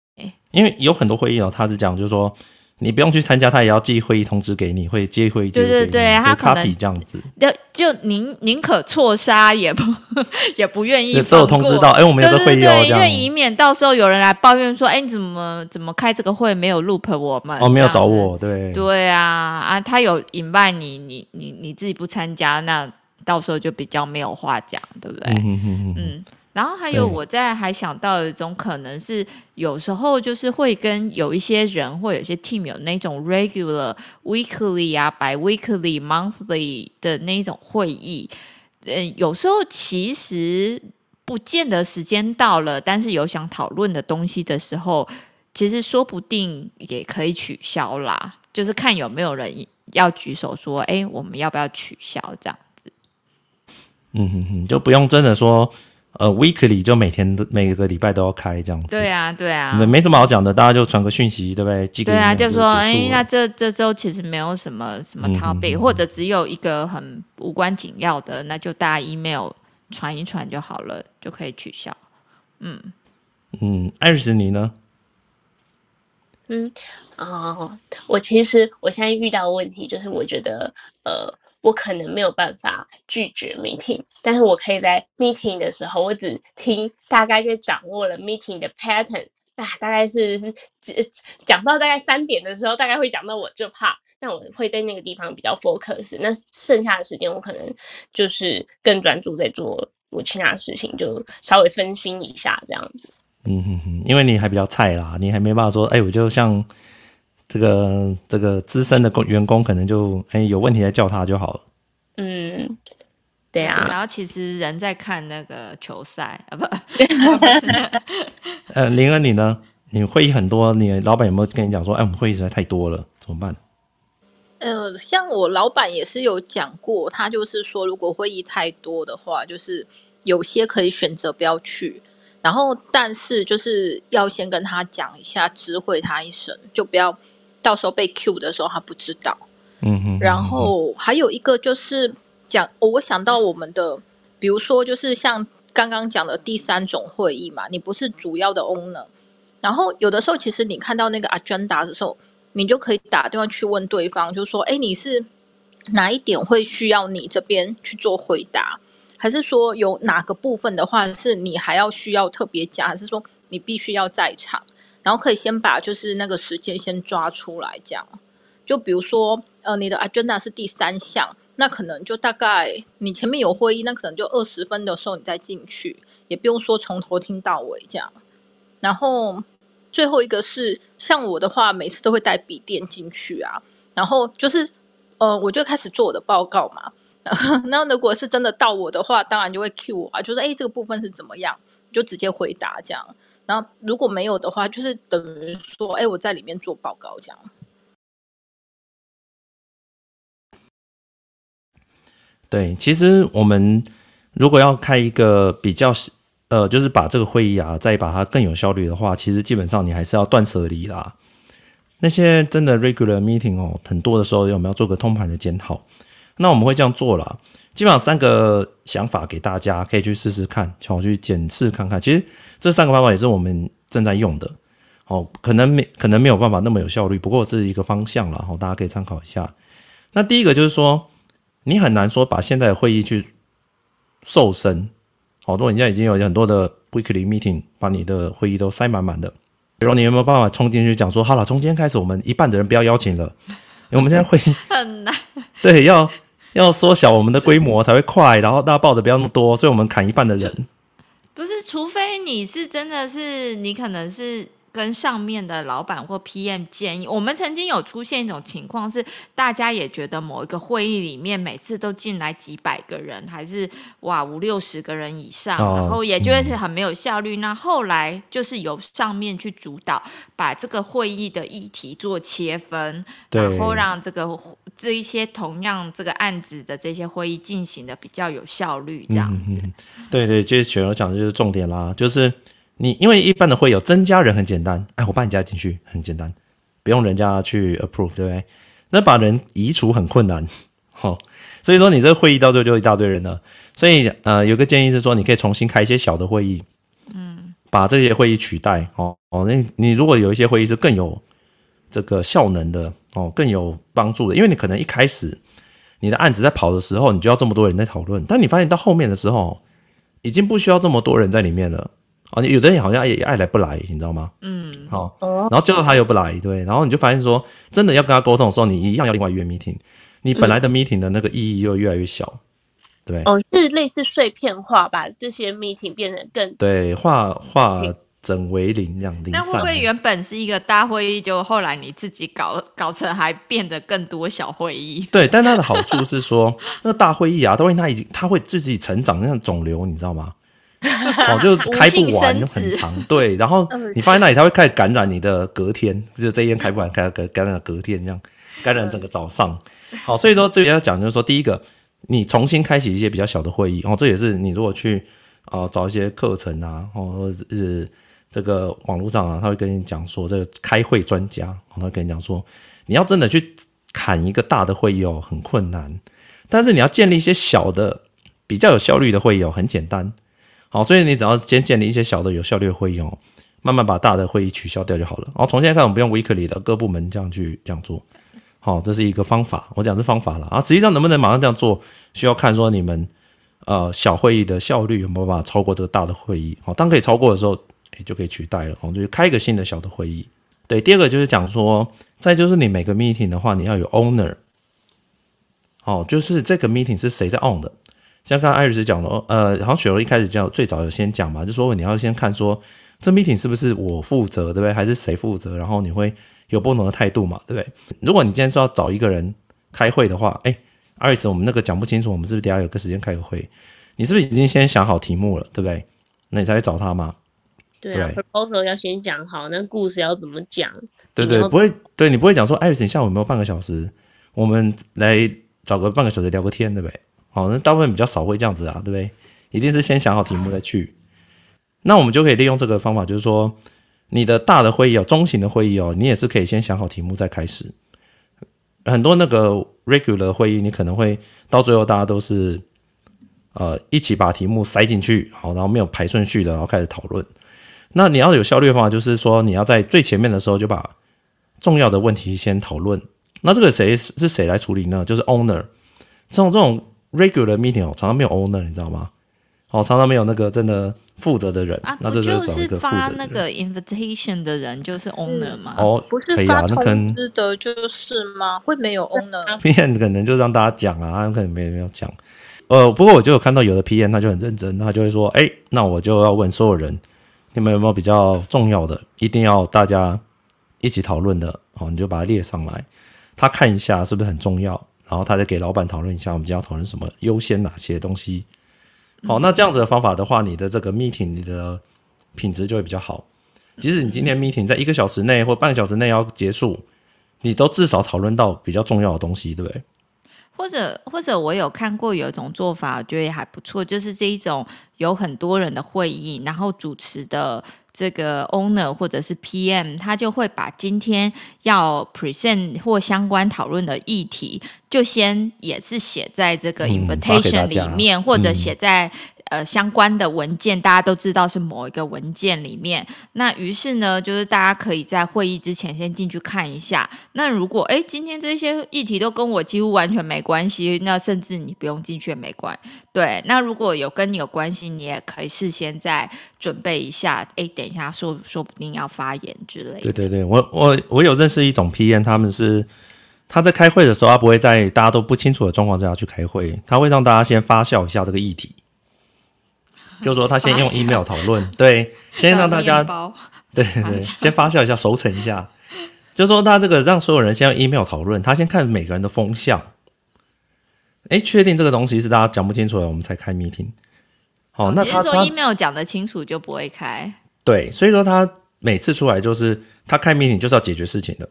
A: 因为有很多会议哦，他是讲，就是说你不用去参加，他也要寄会议通知给你，会接会议。对对对，他可能这样子，
C: 就就宁宁可错杀也不 也不愿意
A: 都有通知到，哎，我们有这会议哦，
C: 因为以免到时候有人来抱怨说，哎，你怎么怎么开这个会没有 loop 我们？
A: 哦，没有找我，对
C: 对啊啊，他有 invite 你，你你你自己不参加，那到时候就比较没有话讲，对不对？嗯嗯嗯。嗯然后还有，我在还想到一种可能是，有时候就是会跟有一些人或有些 team 有那种 regular weekly 啊，bi-weekly monthly 的那种会议，嗯，有时候其实不见得时间到了，但是有想讨论的东西的时候，其实说不定也可以取消啦，就是看有没有人要举手说，哎，我们要不要取消这样子？
A: 嗯哼哼，就不用真的说。呃，weekly 就每天都每个礼拜都要开这样子。
C: 对啊，对啊，
A: 没什么好讲的，大家就传个讯息，对不对？
C: 对啊，就说哎，那这这周其实没有什么什么 topic，、嗯、或者只有一个很无关紧要的，那就大家 email 传一传就好了，就可以取消。嗯
A: 嗯，艾瑞斯你呢？
B: 嗯哦，我其实我现在遇到的问题就是，我觉得呃。我可能没有办法拒绝 meeting，但是我可以在 meeting 的时候，我只听大概就掌握了 meeting 的 pattern，啊，大概是是讲到大概三点的时候，大概会讲到我就怕，那我会在那个地方比较 focus，那剩下的时间我可能就是更专注在做我其他事情，就稍微分心一下这样子。
A: 嗯哼哼，因为你还比较菜啦，你还没办法说，哎，我就像。这个这个资深的工员工可能就哎有问题再叫他就好了。
B: 嗯，对啊。
C: 然后其实人在看那个球赛啊，不，
A: 呃，林恩你呢？你会议很多，你老板有没有跟你讲说，哎，我们会议实在太多了，怎么办？
D: 呃，像我老板也是有讲过，他就是说，如果会议太多的话，就是有些可以选择不要去，然后但是就是要先跟他讲一下，知会他一声，就不要到时候被 Q 的时候他不知道。
A: 嗯哼。
D: 然后还有一个就是讲，我想到我们的，比如说就是像刚刚讲的第三种会议嘛，你不是主要的 owner，然后有的时候其实你看到那个 agenda 的时候。你就可以打电话去问对方，就说：“哎，你是哪一点会需要你这边去做回答？还是说有哪个部分的话是你还要需要特别讲？还是说你必须要在场？然后可以先把就是那个时间先抓出来，这样。就比如说，呃，你的 agenda 是第三项，那可能就大概你前面有会议，那可能就二十分的时候你再进去，也不用说从头听到尾这样。然后。”最后一个是像我的话，每次都会带笔电进去啊，然后就是，呃，我就开始做我的报告嘛。那如果是真的到我的话，当然就会 cue 我啊，就是哎，这个部分是怎么样，就直接回答这样。然后如果没有的话，就是等于说，哎，我在里面做报告这样。
A: 对，其实我们如果要开一个比较。呃，就是把这个会议啊，再把它更有效率的话，其实基本上你还是要断舍离啦。那些真的 regular meeting 哦，很多的时候我们要做个通盘的检讨。那我们会这样做啦，基本上三个想法给大家，可以去试试看，好去检视看看。其实这三个方法也是我们正在用的，哦，可能没可能没有办法那么有效率，不过这是一个方向啦，大家可以参考一下。那第一个就是说，你很难说把现在的会议去瘦身。好多人家已经有很多的 weekly meeting，把你的会议都塞满满的。比如你有没有办法冲进去讲说，好了，从今天开始我们一半的人不要邀请了，因为我们现在会
C: 很难。
A: 对，要要缩小我们的规模才会快，然后大家报的不要那么多，所以我们砍一半的人。
C: 不是，除非你是真的是你可能是。跟上面的老板或 PM 建议，我们曾经有出现一种情况是，大家也觉得某一个会议里面每次都进来几百个人，还是哇五六十个人以上，哦、然后也觉得是很没有效率。嗯、那后来就是由上面去主导，把这个会议的议题做切分，然后让这个这一些同样这个案子的这些会议进行的比较有效率，这样子。嗯、
A: 对对，就是雪儿讲的就是重点啦，就是。你因为一般的会有增加人很简单，哎，我把你加进去很简单，不用人家去 approve，对不对？那把人移除很困难，齁，所以说你这个会议到最后就一大堆人了。所以呃，有个建议是说，你可以重新开一些小的会议，嗯，把这些会议取代，哦哦，那你如果有一些会议是更有这个效能的，哦，更有帮助的，因为你可能一开始你的案子在跑的时候，你就要这么多人在讨论，但你发现到后面的时候，已经不需要这么多人在里面了。哦，有的人好像也爱来不来，你知道吗？嗯，好，然后叫到他又不来，对，然后你就发现说，真的要跟他沟通的时候，你一样要另外约 meeting，你本来的 meeting 的那个意义又越来越小，对。
B: 哦，是类似碎片化，把这些 meeting 变得更
A: 对，化化整为零这样。那
C: 会不会原本是一个大会议，就后来你自己搞搞成还变得更多小会议？
A: 对，但它的好处是说，那个大会议啊，都会它已经它会自己成长，像肿瘤，你知道吗？哦，就开不完，就很长。对，然后 你放在那里，它会开始感染你的隔天，就是这一天开不完，开感感染隔天这样，感染整个早上。好，所以说这边要讲就是说，第一个，你重新开启一些比较小的会议，哦，这也是你如果去啊、呃、找一些课程啊，哦，或者是这个网络上啊，他会跟你讲说，这个开会专家，他会跟你讲说，你要真的去砍一个大的会议哦，很困难，但是你要建立一些小的比较有效率的会议哦，很简单。好，所以你只要先建立一些小的有效率的会议哦，慢慢把大的会议取消掉就好了。然后从现在开始，我们不用 weekly 的各部门这样去这样做。好，这是一个方法，我讲是方法了啊。实际上能不能马上这样做，需要看说你们呃小会议的效率有没有办法超过这个大的会议。好，当可以超过的时候，哎，就可以取代了。哦，就是开一个新的小的会议。对，第二个就是讲说，再就是你每个 meeting 的话，你要有 owner。好，就是这个 meeting 是谁在 on 的。像刚刚艾瑞斯讲了，呃，好像雪柔一开始讲最早有先讲嘛，就说你要先看说这 meeting 是不是我负责，对不对？还是谁负责？然后你会有不同的态度嘛，对不对？如果你今天说要找一个人开会的话，哎，艾瑞斯，我们那个讲不清楚，我们是不是等下有个时间开个会？你是不是已经先想好题目了，对不对？那你才去找他嘛？
B: 对啊对，proposal 要先讲好，那故事要怎么讲？
A: 对对，不会，对你不会讲说，艾瑞斯，你下午有没有半个小时？我们来找个半个小时聊个天，对不对？好，那大部分比较少会这样子啊，对不对？一定是先想好题目再去。那我们就可以利用这个方法，就是说，你的大的会议哦，中型的会议哦，你也是可以先想好题目再开始。很多那个 regular 会议，你可能会到最后大家都是呃一起把题目塞进去，好，然后没有排顺序的，然后开始讨论。那你要有效率的方法，就是说你要在最前面的时候就把重要的问题先讨论。那这个谁是谁来处理呢？就是 owner。这种这种 regular meeting 哦，常常没有 owner，你知道吗？哦，常常没有那个真的负责的人。
C: 啊，
A: 那这
C: 就是发那个 invitation 的人就是 owner 嘛？
A: 哦，
D: 不是发通知的，就是吗？会没有 owner？PM
A: 可能就让大家讲啊，他可能没没有讲。呃，不过我就有看到有的 PM 他就很认真，他就会说，哎，那我就要问所有人。你们有没有比较重要的，一定要大家一起讨论的？哦，你就把它列上来，他看一下是不是很重要，然后他再给老板讨论一下，我们今天要讨论什么，优先哪些东西。好，那这样子的方法的话，你的这个 meeting 你的品质就会比较好。即使你今天 meeting 在一个小时内或半小时内要结束，你都至少讨论到比较重要的东西，对不对？
C: 或者或者我有看过有一种做法，我觉得也还不错，就是这一种有很多人的会议，然后主持的这个 owner 或者是 PM，他就会把今天要 present 或相关讨论的议题，就先也是写在这个 invitation 里面，嗯、或者写在。呃，相关的文件大家都知道是某一个文件里面。那于是呢，就是大家可以在会议之前先进去看一下。那如果诶今天这些议题都跟我几乎完全没关系，那甚至你不用进去也没关系。对，那如果有跟你有关系，你也可以事先再准备一下。诶，等一下说说不定要发言之类的。
A: 对对对，我我我有认识一种 PM，他们是他在开会的时候，他不会在大家都不清楚的状况之下去开会，他会让大家先发酵一下这个议题。就是说他先用 email 讨论，对，先让大家，对对，先发酵一下，熟成一下。就是说他这个让所有人先用 email 讨论，他先看每个人的风向，哎，确定这个东西是大家讲不清楚的，我们才开 meeting。好，那他
C: 说 email 讲得清楚就不会开。
A: 对，所以说他每次出来就是他开 meeting 就是要解决事情的，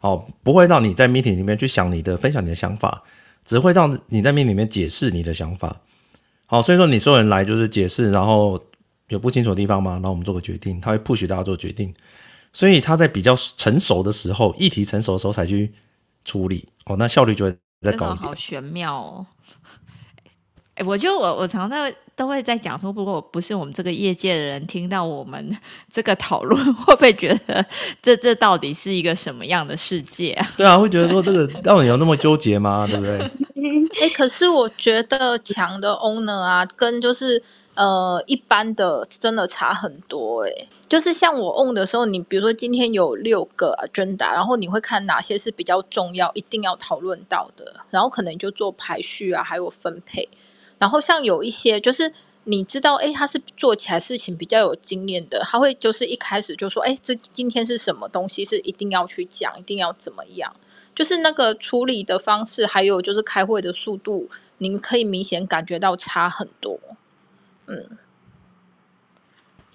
A: 哦，不会让你在 meeting 里面去想你的分享你的想法，只会让你在 meeting 里面解释你的想法。好，所以说你所有人来就是解释，然后有不清楚的地方吗？然后我们做个决定，他会 push 大家做决定，所以他在比较成熟的时候，议题成熟的时候才去处理，哦，那效率就会再高一点。
C: 好玄妙哦！哎，我觉得我我常常都会在讲说，不过不是我们这个业界的人听到我们 这个讨论，会不会觉得这这到底是一个什么样的世界啊？
A: 对啊，会觉得说这个到底有那么纠结吗？对不对？
D: 哎、欸，可是我觉得强的 owner 啊，跟就是呃一般的真的差很多哎、欸。就是像我 own 的时候，你比如说今天有六个 agenda，然后你会看哪些是比较重要，一定要讨论到的，然后可能就做排序啊，还有分配。然后像有一些就是你知道，哎、他是做起来事情比较有经验的，他会就是一开始就说，哎、这今天是什么东西是一定要去讲，一定要怎么样。就是那个处理的方式，还有就是开会的速度，您可以明显感觉到差很多。嗯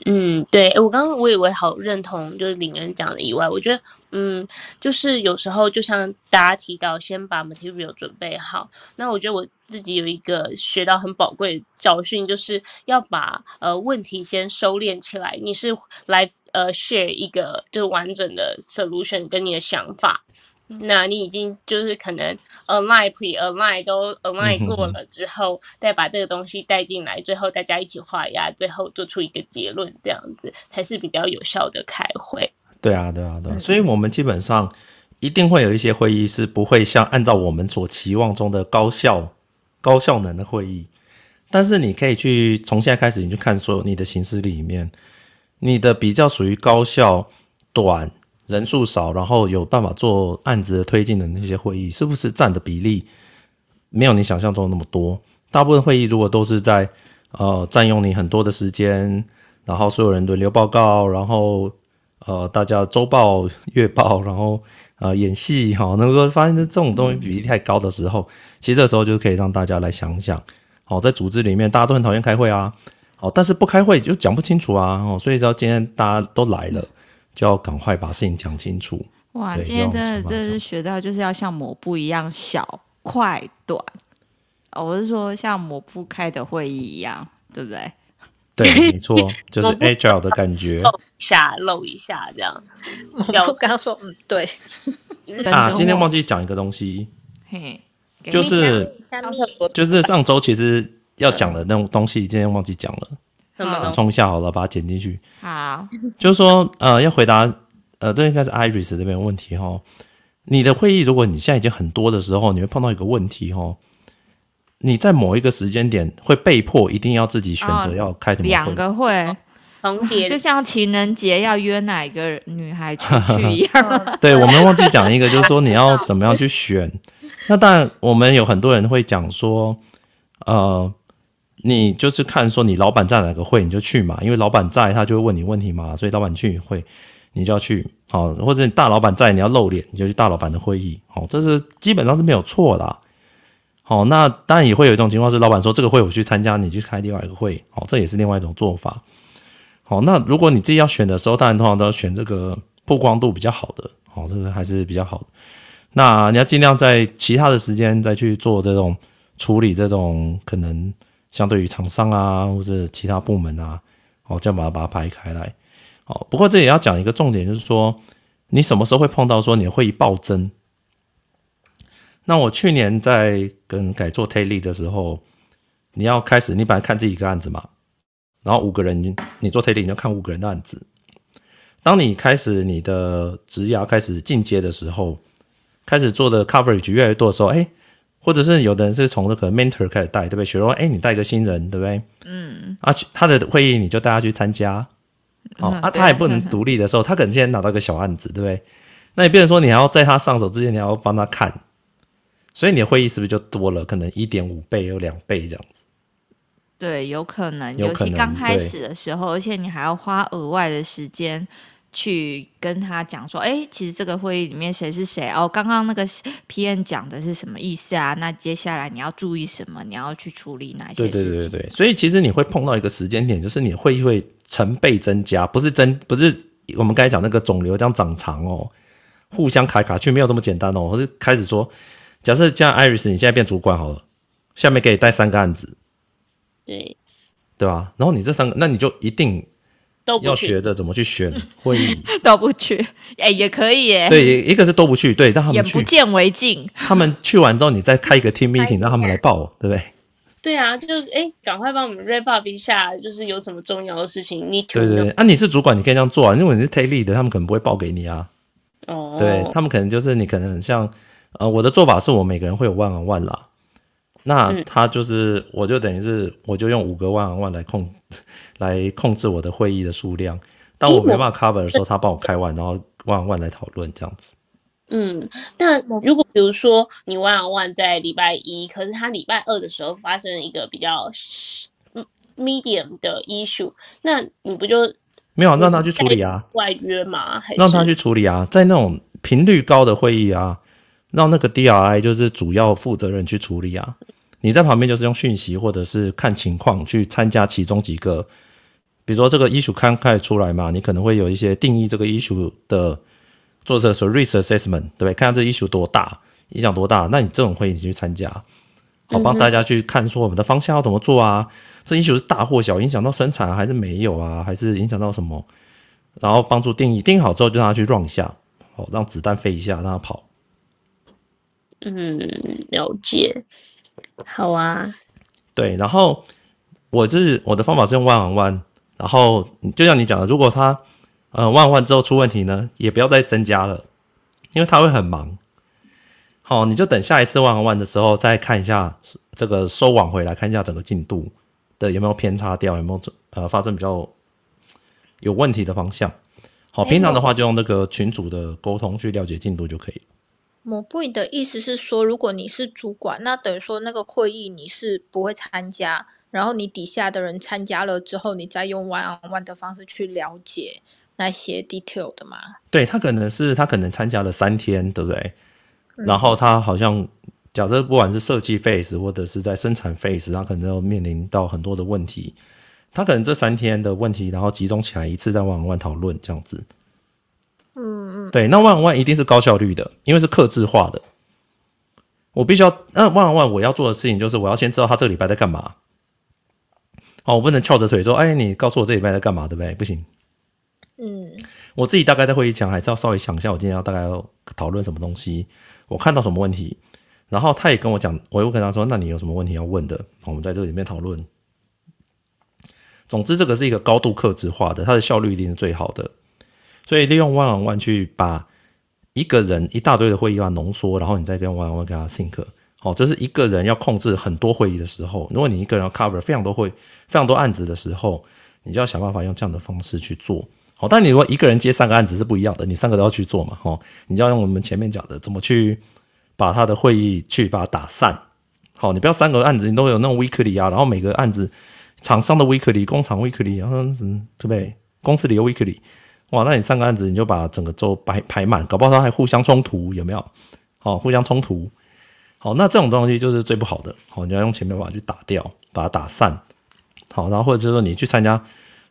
B: 嗯，对，我刚刚我以为好认同，就是林恩讲的以外，我觉得嗯，就是有时候就像大家提到，先把 material 准备好。那我觉得我自己有一个学到很宝贵的教训，就是要把呃问题先收敛起来。你是来呃 share 一个就是完整的 solution 跟你的想法。那你已经就是可能 align pre align 都 align 过了之后，再把这个东西带进来，最后大家一起画押，最后做出一个结论，这样子才是比较有效的开会。
A: 对啊，对啊，对啊。所以我们基本上一定会有一些会议是不会像按照我们所期望中的高效、高效能的会议。但是你可以去从现在开始，你去看说你的行事历里面，你的比较属于高效、短。人数少，然后有办法做案子的推进的那些会议，是不是占的比例没有你想象中那么多？大部分会议如果都是在呃占用你很多的时间，然后所有人轮流报告，然后呃大家周报、月报，然后呃演戏哈，能够发现这种东西比例太高的时候，其实这时候就可以让大家来想想，好，在组织里面大家都很讨厌开会啊，好，但是不开会就讲不清楚啊，哦，所以说今天大家都来了。就要赶快把事情讲清楚。
C: 哇，今天真的真的是学到，就是要像抹布一样小、快、短。哦，我是说像抹布开的会议一样，对不对？
A: 对，没错，就是 agile 的感觉。
B: 露一下，露一下，这样。
D: 我刚刚说，嗯，对。
A: 啊，今天忘记讲一个东西，
C: 嘿，
A: 就是就是上周其实要讲的那种东西，今天忘记讲了，
B: 什么
A: 补充一下好了，把它剪进去。
C: 好，
A: 就是说，呃，要回答，呃，这应该是 Iris 这边的问题哈。你的会议，如果你现在已经很多的时候，你会碰到一个问题哈。你在某一个时间点会被迫一定要自己选择要开什么会，
C: 两个会
B: 重叠，
C: 就像情人节要约哪一个女孩出去一样。
A: 对，我们忘记讲一个，就是说你要怎么样去选。那当然，我们有很多人会讲说，呃，你就是看说你老板在哪个会你就去嘛，因为老板在，他就会问你问题嘛，所以老板去会你就要去。好，或者你大老板在，你要露脸，你就去大老板的会议。好，这是基本上是没有错的。好，那当然也会有一种情况是，老板说这个会我去参加，你去开另外一个会，好，这也是另外一种做法。好，那如果你自己要选的时候，当然通常都要选这个曝光度比较好的，好，这个还是比较好的。那你要尽量在其他的时间再去做这种处理，这种可能相对于厂商啊，或者其他部门啊，好，这样把它把它排开来。好，不过这也要讲一个重点，就是说你什么时候会碰到说你的会议暴增？那我去年在跟改做 take lead 的时候，你要开始，你本来看自己一个案子嘛，然后五个人，你做 take lead 你就看五个人的案子。当你开始你的职涯开始进阶的时候，开始做的 coverage 越来越多的时候，哎，或者是有的人是从这个 mentor 开始带，对不对？学说，哎，你带一个新人，对不对？嗯。啊，他的会议你就带他去参加，哦，啊，他也不能 独立的时候，他可能现在拿到一个小案子，对不对？那你变成说，你还要在他上手之前，你要帮他看。所以你的会议是不是就多了？可能一点五倍有两倍这样子。
C: 对，有可能，
A: 有可能，
C: 尤其刚开始的时候，而且你还要花额外的时间去跟他讲说：“哎，其实这个会议里面谁是谁哦？刚刚那个 P N 讲的是什么意思啊？那接下来你要注意什么？你要去处理哪些事情？”对对对对。所以其实你会碰到一个时间点，就是你会议会成倍增加，不是增，不是我们刚才讲那个肿瘤这样长长哦，互相卡卡去，没有这么简单哦，我是开始说。假设像 Iris，你现在变主管好了，下面可以带三个案子，
B: 对，
A: 对吧？然后你这三个，那你就一定要学着怎么去选 会议，
C: 都不去，哎、欸，也可以耶。
A: 对，一个是都不去，对，让他们去，
C: 眼不见为净。
A: 他们去完之后，你再开一个 team meeting，让他们来报，对不对？
B: 对啊，就哎，赶、欸、快帮我们 wrap up 一下，就是有什么重要的事情，你
A: 对对对，啊，你是主管，你可以这样做啊。因为你是 take lead 的，他们可能不会报给你啊。哦，对他们可能就是你可能像。呃，我的做法是我每个人会有 one on one 啦，那他就是，我就等于是，我就用五个万万来控，来控制我的会议的数量。当我没办法 cover 的时候，他帮我开完，然后 on one 来讨论这样子。
B: 嗯，但如果比如说你 on one 在礼拜一，可是他礼拜二的时候发生一个比较 medium 的 issue，那你不就
A: 没有让他去处理啊？
B: 外约吗？还是
A: 让他去处理啊？在那种频率高的会议啊。让那个 DRI 就是主要负责人去处理啊，你在旁边就是用讯息或者是看情况去参加其中几个，比如说这个 issue 刚开始出来嘛，你可能会有一些定义这个 issue 的做这个说 risk assessment，对不对？看看这 issue 多大，影响多大，那你这种会你去参加，好帮大家去看说我们的方向要怎么做啊？这 issue 是大或小，影响到生产还是没有啊？还是影响到什么？然后帮助定义，定义好之后就让他去 run 一下，好让子弹飞一下，让他跑。
B: 嗯，了解。好啊。
A: 对，然后我就是我的方法是用 one on one，然后就像你讲的，如果他呃 one on one 之后出问题呢，也不要再增加了，因为他会很忙。好，你就等下一次 one on one 的时候再看一下这个收网回来，看一下整个进度的有没有偏差掉，有没有呃发生比较有问题的方向。好，平常的话就用那个群组的沟通去了解进度就可以。
D: 抹布，你的意思是说，如果你是主管，那等于说那个会议你是不会参加，然后你底下的人参加了之后，你再用 one on one 的方式去了解那些 detail 的嘛？
A: 对，他可能是他可能参加了三天，对不对？嗯、然后他好像假设不管是设计 phase 或者是在生产 phase，他可能要面临到很多的问题，他可能这三天的问题，然后集中起来一次在 one on one 讨论这样子。
D: 嗯嗯嗯，
A: 对，那 on one 一定是高效率的，因为是克制化的。我必须要那 on one 我要做的事情就是我要先知道他这个礼拜在干嘛。哦，我不能翘着腿说，哎，你告诉我这礼拜在干嘛，对不对？不行。
D: 嗯，
A: 我自己大概在会议前还是要稍微想一下，我今天要大概要讨论什么东西，我看到什么问题，然后他也跟我讲，我又跟他说，那你有什么问题要问的，我们在这里面讨论。总之，这个是一个高度克制化的，它的效率一定是最好的。所以利用 one on one 去把一个人一大堆的会议要浓缩，然后你再跟 one on one 跟他 sync。好，这是一个人要控制很多会议的时候，如果你一个人要 cover 非常多会、非常多案子的时候，你就要想办法用这样的方式去做。好，但你如果一个人接三个案子是不一样的，你三个都要去做嘛。好，你就要用我们前面讲的怎么去把他的会议去把它打散。好，你不要三个案子你都有那种 weekly 啊，然后每个案子。厂商的 weekly，工厂 weekly，然后嗯，对不对？公司里有 weekly，哇，那你三个案子你就把整个周排排满，搞不好它还互相冲突，有没有？好，互相冲突。好，那这种东西就是最不好的。好，你要用前面把它去打掉，把它打散。好，然后或者是说你去参加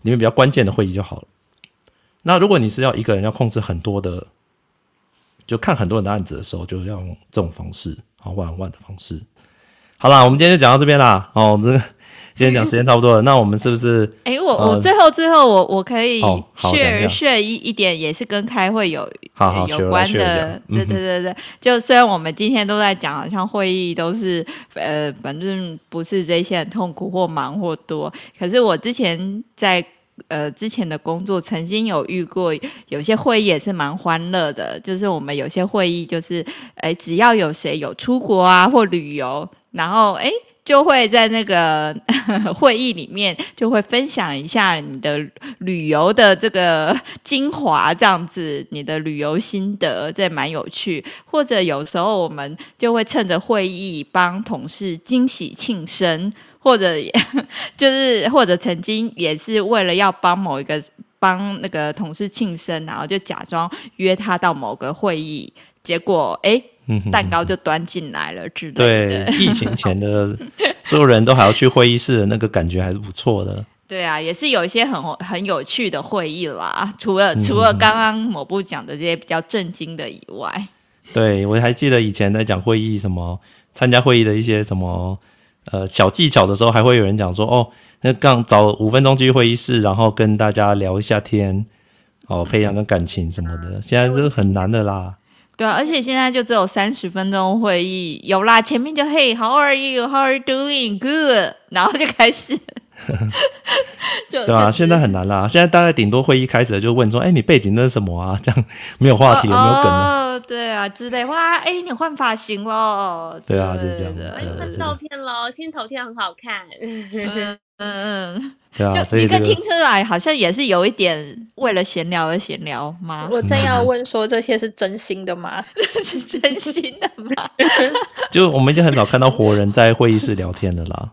A: 里面比较关键的会议就好了。那如果你是要一个人要控制很多的，就看很多人的案子的时候，就要用这种方式，好，one one 的方式。好啦，我们今天就讲到这边啦。哦，这个。今天讲时间差不多了，那我们是不是？
C: 哎、欸，我我最后最后我我可以 share share 一一点，也是跟开会有
A: 好好
C: 有关的。对对对对，就虽然我们今天都在讲，好像会议都是呃，反正不是这些很痛苦或忙或多，可是我之前在呃之前的工作，曾经有遇过有些会议也是蛮欢乐的，就是我们有些会议就是哎，只要有谁有出国啊或旅游，然后哎。就会在那个 会议里面，就会分享一下你的旅游的这个 精华，这样子，你的旅游心得，这蛮有趣。或者有时候我们就会趁着会议帮同事惊喜庆生，或者 就是或者曾经也是为了要帮某一个帮那个同事庆生，然后就假装约他到某个会议，结果哎。诶蛋糕就端进来了之类的。
A: 对，疫情前的 所有人都还要去会议室的那个感觉还是不错的。
C: 对啊，也是有一些很很有趣的会议啦。除了除了刚刚某部讲的这些比较震惊的以外，
A: 对，我还记得以前在讲会议什么参加会议的一些什么呃小技巧的时候，还会有人讲说哦，那刚早五分钟去会议室，然后跟大家聊一下天，哦，培养个感情什么的。现在这是很难的啦。
C: 对啊，而且现在就只有三十分钟会议，有啦，前面就 Hey，How are you？How are you doing？Good，然后就开始，
A: 就对啊，现在很难啦，现在大概顶多会议开始了就问说，哎，你背景那是什么啊？这样没有话题，有没有梗
C: 哦，对啊，之类，哇，哎，你换发型了，
A: 对啊，就是这样的，
B: 哎，换照片了，新头贴很好看，
C: 嗯嗯。
A: 对啊，
C: 就你这听出来好像也是有一点为了闲聊而闲聊吗？
D: 我正要问说，这些是真心的吗？
C: 是真心的吗？
A: 就我们已经很少看到活人在会议室聊天的啦。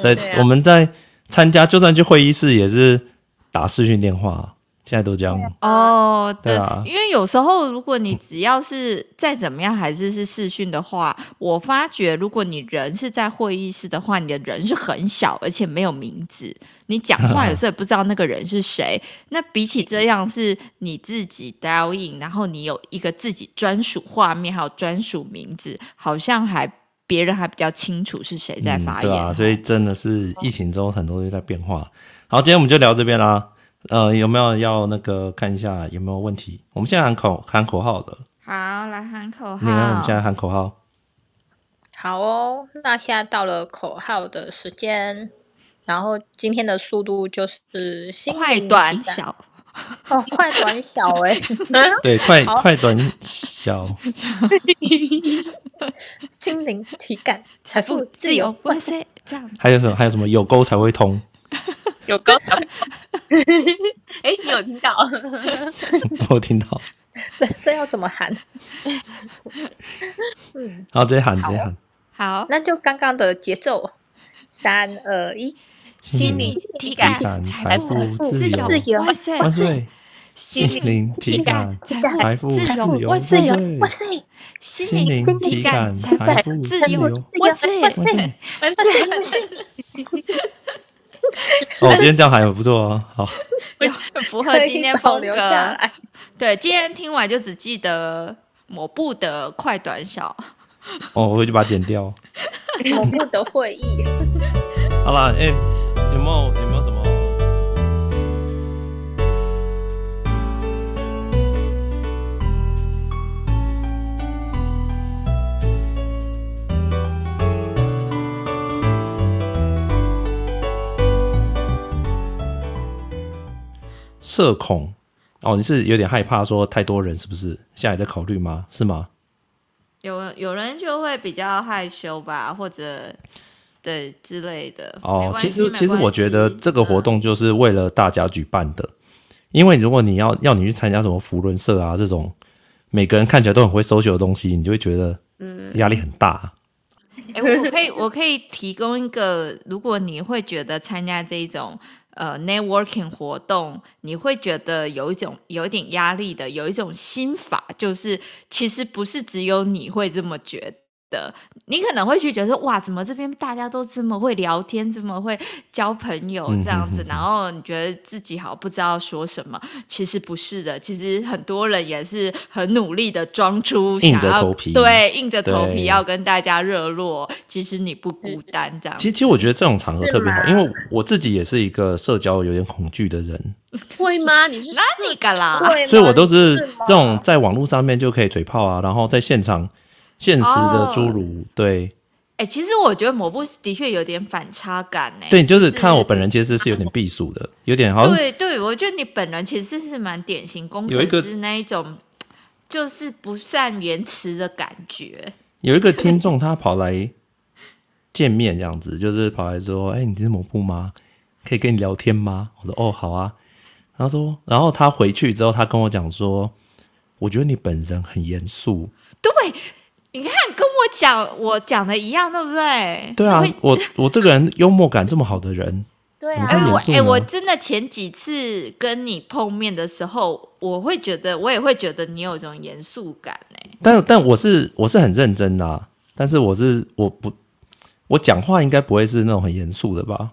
A: 在我们在参加，就算去会议室也是打视讯电话。现在都这样
C: 哦，对，
A: 对啊，
C: 因为有时候如果你只要是再怎么样，还是是视讯的话，我发觉如果你人是在会议室的话，你的人是很小，而且没有名字，你讲话有时候也不知道那个人是谁。那比起这样是你自己 dial in，然后你有一个自己专属画面，还有专属名字，好像还别人还比较清楚是谁在发言。嗯，
A: 对啊，所以真的是疫情中很多东西在变化。好，今天我们就聊这边啦。呃，有没有要那个看一下有没有问题？我们现在喊口喊口号了。
C: 好，来喊口号。
A: 你看，我们现在喊口号。
D: 好哦，那现在到了口号的时间，然后今天的速度就是
C: 快短小。
D: 哦，快短小 哎。
A: 对，快快短小。
D: 心灵体感，财富自由，哇塞！这样。
A: 还有什么？还有什么？有沟才会通。
B: 有沟。哎，你有听到？
A: 我听到。
D: 这这要怎么喊？
A: 嗯，好，直接喊，直接喊。
C: 好，
D: 那就刚刚的节奏，三二一，
C: 心灵体感，财富自由，自由，万岁，万岁！心灵体感，财富自由，万岁，万岁！心灵体感，财富自由，万岁，万岁，万岁！
A: 哦，今天这样还很不错哦，好，
C: 符合今天风
D: 留下来。
C: 对，今天听完就只记得某部的快短小。
A: 哦，我回去把它剪掉。
D: 某部的会议。
A: 好了，哎、欸，有没有社恐哦，你是有点害怕说太多人是不是？现在还在考虑吗？是吗？
C: 有有人就会比较害羞吧，或者对之类的。
A: 哦，其实其实我觉得这个活动就是为了大家举办的，嗯、因为如果你要要你去参加什么福伦社啊这种，每个人看起来都很会 social 的东西，你就会觉得嗯压力很大。
C: 哎、嗯欸，我可以我可以提供一个，如果你会觉得参加这种。呃，networking 活动你会觉得有一种有点压力的，有一种心法，就是其实不是只有你会这么觉得。得。你可能会去觉得说，哇，怎么这边大家都这么会聊天，这么会交朋友这样子，嗯、哼哼然后你觉得自己好不知道说什么？其实不是的，其实很多人也是很努力的装出想要，硬着头皮，对，硬着头皮要跟大家热络。其实你不孤单，这样。
A: 其实，其实我觉得这种场合特别好，因为我自己也是一个社交有点恐惧的人。
B: 会吗？你是
C: 那你干啦？
A: 所以我都是这种在网络上面就可以嘴炮啊，然后在现场。现实的侏儒，oh, 对，
C: 哎、欸，其实我觉得抹布的确有点反差感呢。
A: 对，就是看我本人其实是有点避暑的，是 有点好。
C: 对对，我觉得你本人其实是蛮典型工程师那一种，就是不善言辞的感觉。
A: 有一个听众他跑来见面，这样子就是跑来说：“哎、欸，你是抹布吗？可以跟你聊天吗？”我说：“哦，好啊。”他说，然后他回去之后，他跟我讲说：“我觉得你本人很严肃。”
C: 对。你看，跟我讲我讲的一样，对不对？
A: 对啊，我 我这个人幽默感这么好的人，
C: 对啊，哎、欸，我哎、欸，我真的前几次跟你碰面的时候，我会觉得，我也会觉得你有一种严肃感哎。
A: 但但我是我是很认真的、啊，但是我是我不我讲话应该不会是那种很严肃的吧？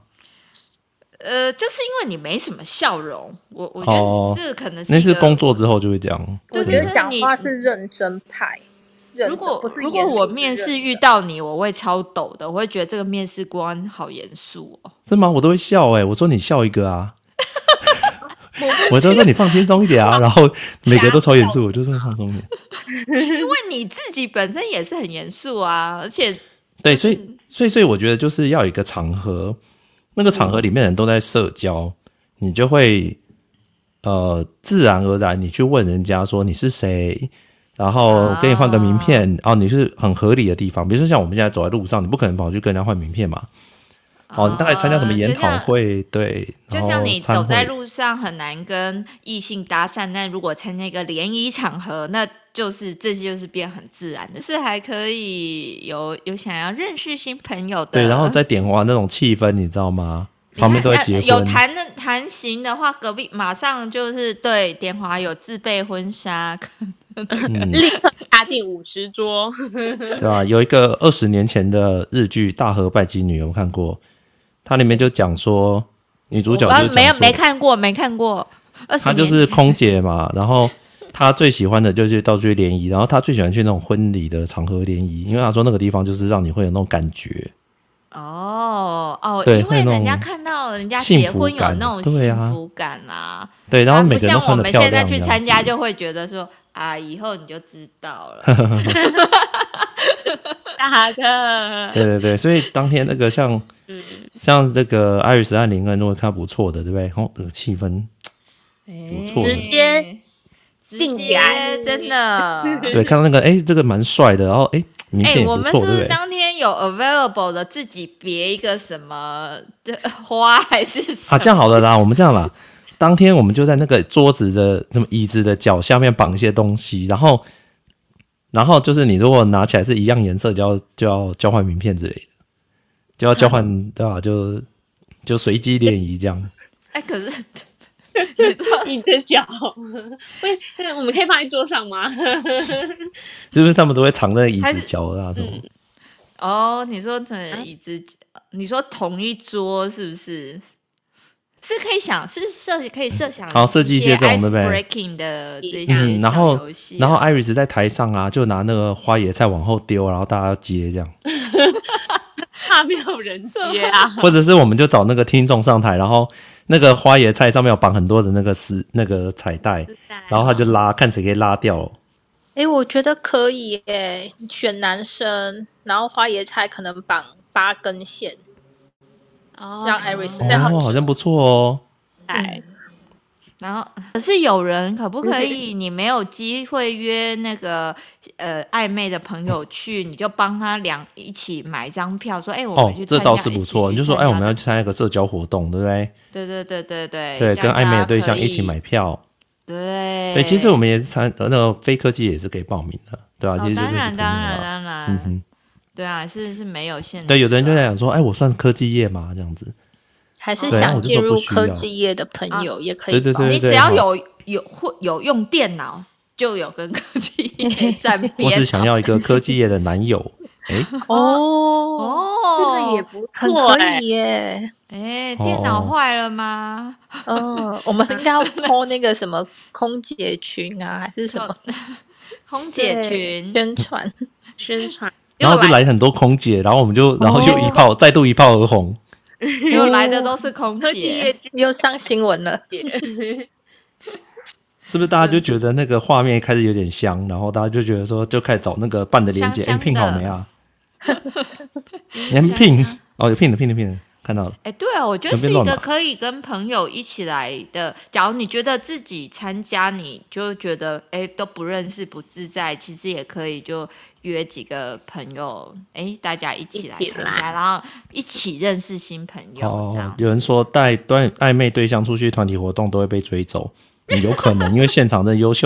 C: 呃，就是因为你没什么笑容，我我觉得这可能是、哦、
A: 那是工作之后就会这样。
D: 我觉得讲话是认真派。
C: 如果如果我面试遇到你，我会超抖的，我会觉得这个面试官好严肃哦。
A: 真吗？我都会笑哎、欸，我说你笑一个啊，我都说你放轻松一点啊，然后每个都超严肃，我就说放松一点。
C: 因为你自己本身也是很严肃啊，而且
A: 对，所以所以所以我觉得就是要有一个场合，那个场合里面的人都在社交，你就会呃自然而然你去问人家说你是谁。然后给你换个名片，哦，你是很合理的地方，比如说像我们现在走在路上，你不可能跑去跟人家换名片嘛。哦，你大概参加什么研讨会？对，
C: 就像你走在路上很难跟异性搭讪，但如果参加一个联谊场合，那就是这些就是变很自然的，是还可以有有想要认识新朋友的。
A: 对，然后再点完那种气氛，你知道吗？旁边都会结婚。
C: 有谈的谈行的话，隔壁马上就是对点华有自备婚纱。
B: 立刻打定五十桌，
A: 对吧？有一个二十年前的日剧《大和拜金女》，有没有看过？它里面就讲说，女主角就
C: 没有没看过，没看过。
A: 她就是空姐嘛，然后她最喜欢的就是到处去联谊，然后她最喜欢去那种婚礼的场合联谊，因为她说那个地方就是让你会有那种感觉。
C: 哦哦，对因为人家看到人家结婚有那种幸福感啊，
A: 对，然后每个人
C: 我们现在去参加就会觉得说。啊，以后你就知道了。
B: 大哥，
A: 对对对，所以当天那个像，嗯、像这个艾瑞斯和林恩都会看不错的，对不对？哦，这个气氛不错的，
B: 直接定起来，
C: 真的。
A: 对，看到那个，哎，这个蛮帅的，然后哎，名片也不错，对不对？我们是
C: 当天有 available 的，自己别一个什么的花还是什么？
A: 啊，这样好了啦，我们这样啦。当天我们就在那个桌子的什么椅子的脚下面绑一些东西，然后，然后就是你如果拿起来是一样颜色，就要就要交换名片之类的，就要交换、嗯、对吧？就就随机联谊这样。
C: 哎、欸，可是
B: 你的脚，喂，我们可以放在桌上吗？
A: 是不是他们都会藏在椅子脚的那种？
C: 哦，你说整椅子，啊、你说同一桌是不是？是可以想是设可以设想
A: 好设计一些这种对不对
C: breaking 的这些
A: 嗯，然后
C: 小游戏啊
A: 然后 Iris 在台上啊，就拿那个花椰菜往后丢，然后大家要接这样，
B: 怕没有人接啊。
A: 或者是我们就找那个听众上台，然后那个花椰菜上面有绑很多的那个丝那个彩带，然后他就拉，看谁可以拉掉。
D: 哎，我觉得可以耶，选男生，然后花椰菜可能绑八根线。
C: 哦，
D: 让 Iris
A: 哦，好像不错哦。
B: 哎，
C: 然后可是有人可不可以？你没有机会约那个呃暧昧的朋友去，你就帮他两一起买一张票，说：“哎，我们去。”
A: 这倒是不错。你就说：“哎，我们要去参加一个社交活动，对不对？”
C: 对对对对对
A: 对，跟暧昧的对象一起买票。
C: 对
A: 对，其实我们也是参那个非科技也是可以报名的，对吧？其实
C: 当然当然当然，
A: 嗯哼。
C: 对啊，是是没有限制。
A: 对，有的人就在想说，哎，我算科技业吗？这样子，
D: 还是想进入科技业的朋友也可以。
A: 对对对，
C: 你只要有有会有用电脑，就有跟科技业沾 边。
A: 我是想要一个科技业的男友。哎，
D: 哦
B: 哦，这个也不
D: 错可以耶。
C: 哎，电脑坏了吗？
D: 嗯，我们应该要 po 那个什么空姐群啊，还是什么
C: 空姐群
D: 宣传
B: 宣传。
A: 然后就来很多空姐，然后我们就，然后就一炮，再度一炮而红。
C: 又来的都是空姐，
D: 又上新闻了。
A: 是不是大家就觉得那个画面开始有点香，然后大家就觉得说，就开始找那个伴的连接，哎，聘好没啊？连聘哦，有聘的，聘的，聘的。看到了，
C: 哎，对啊，我觉得是一个可以跟朋友一起来的。假如你觉得自己参加，你就觉得哎都不认识不自在，其实也可以就约几个朋友，哎，大家一起来参加，然后一起认识新朋友。
A: 哦，有人说带端暧昧对象出去团体活动都会被追走，有可能因为现场的优秀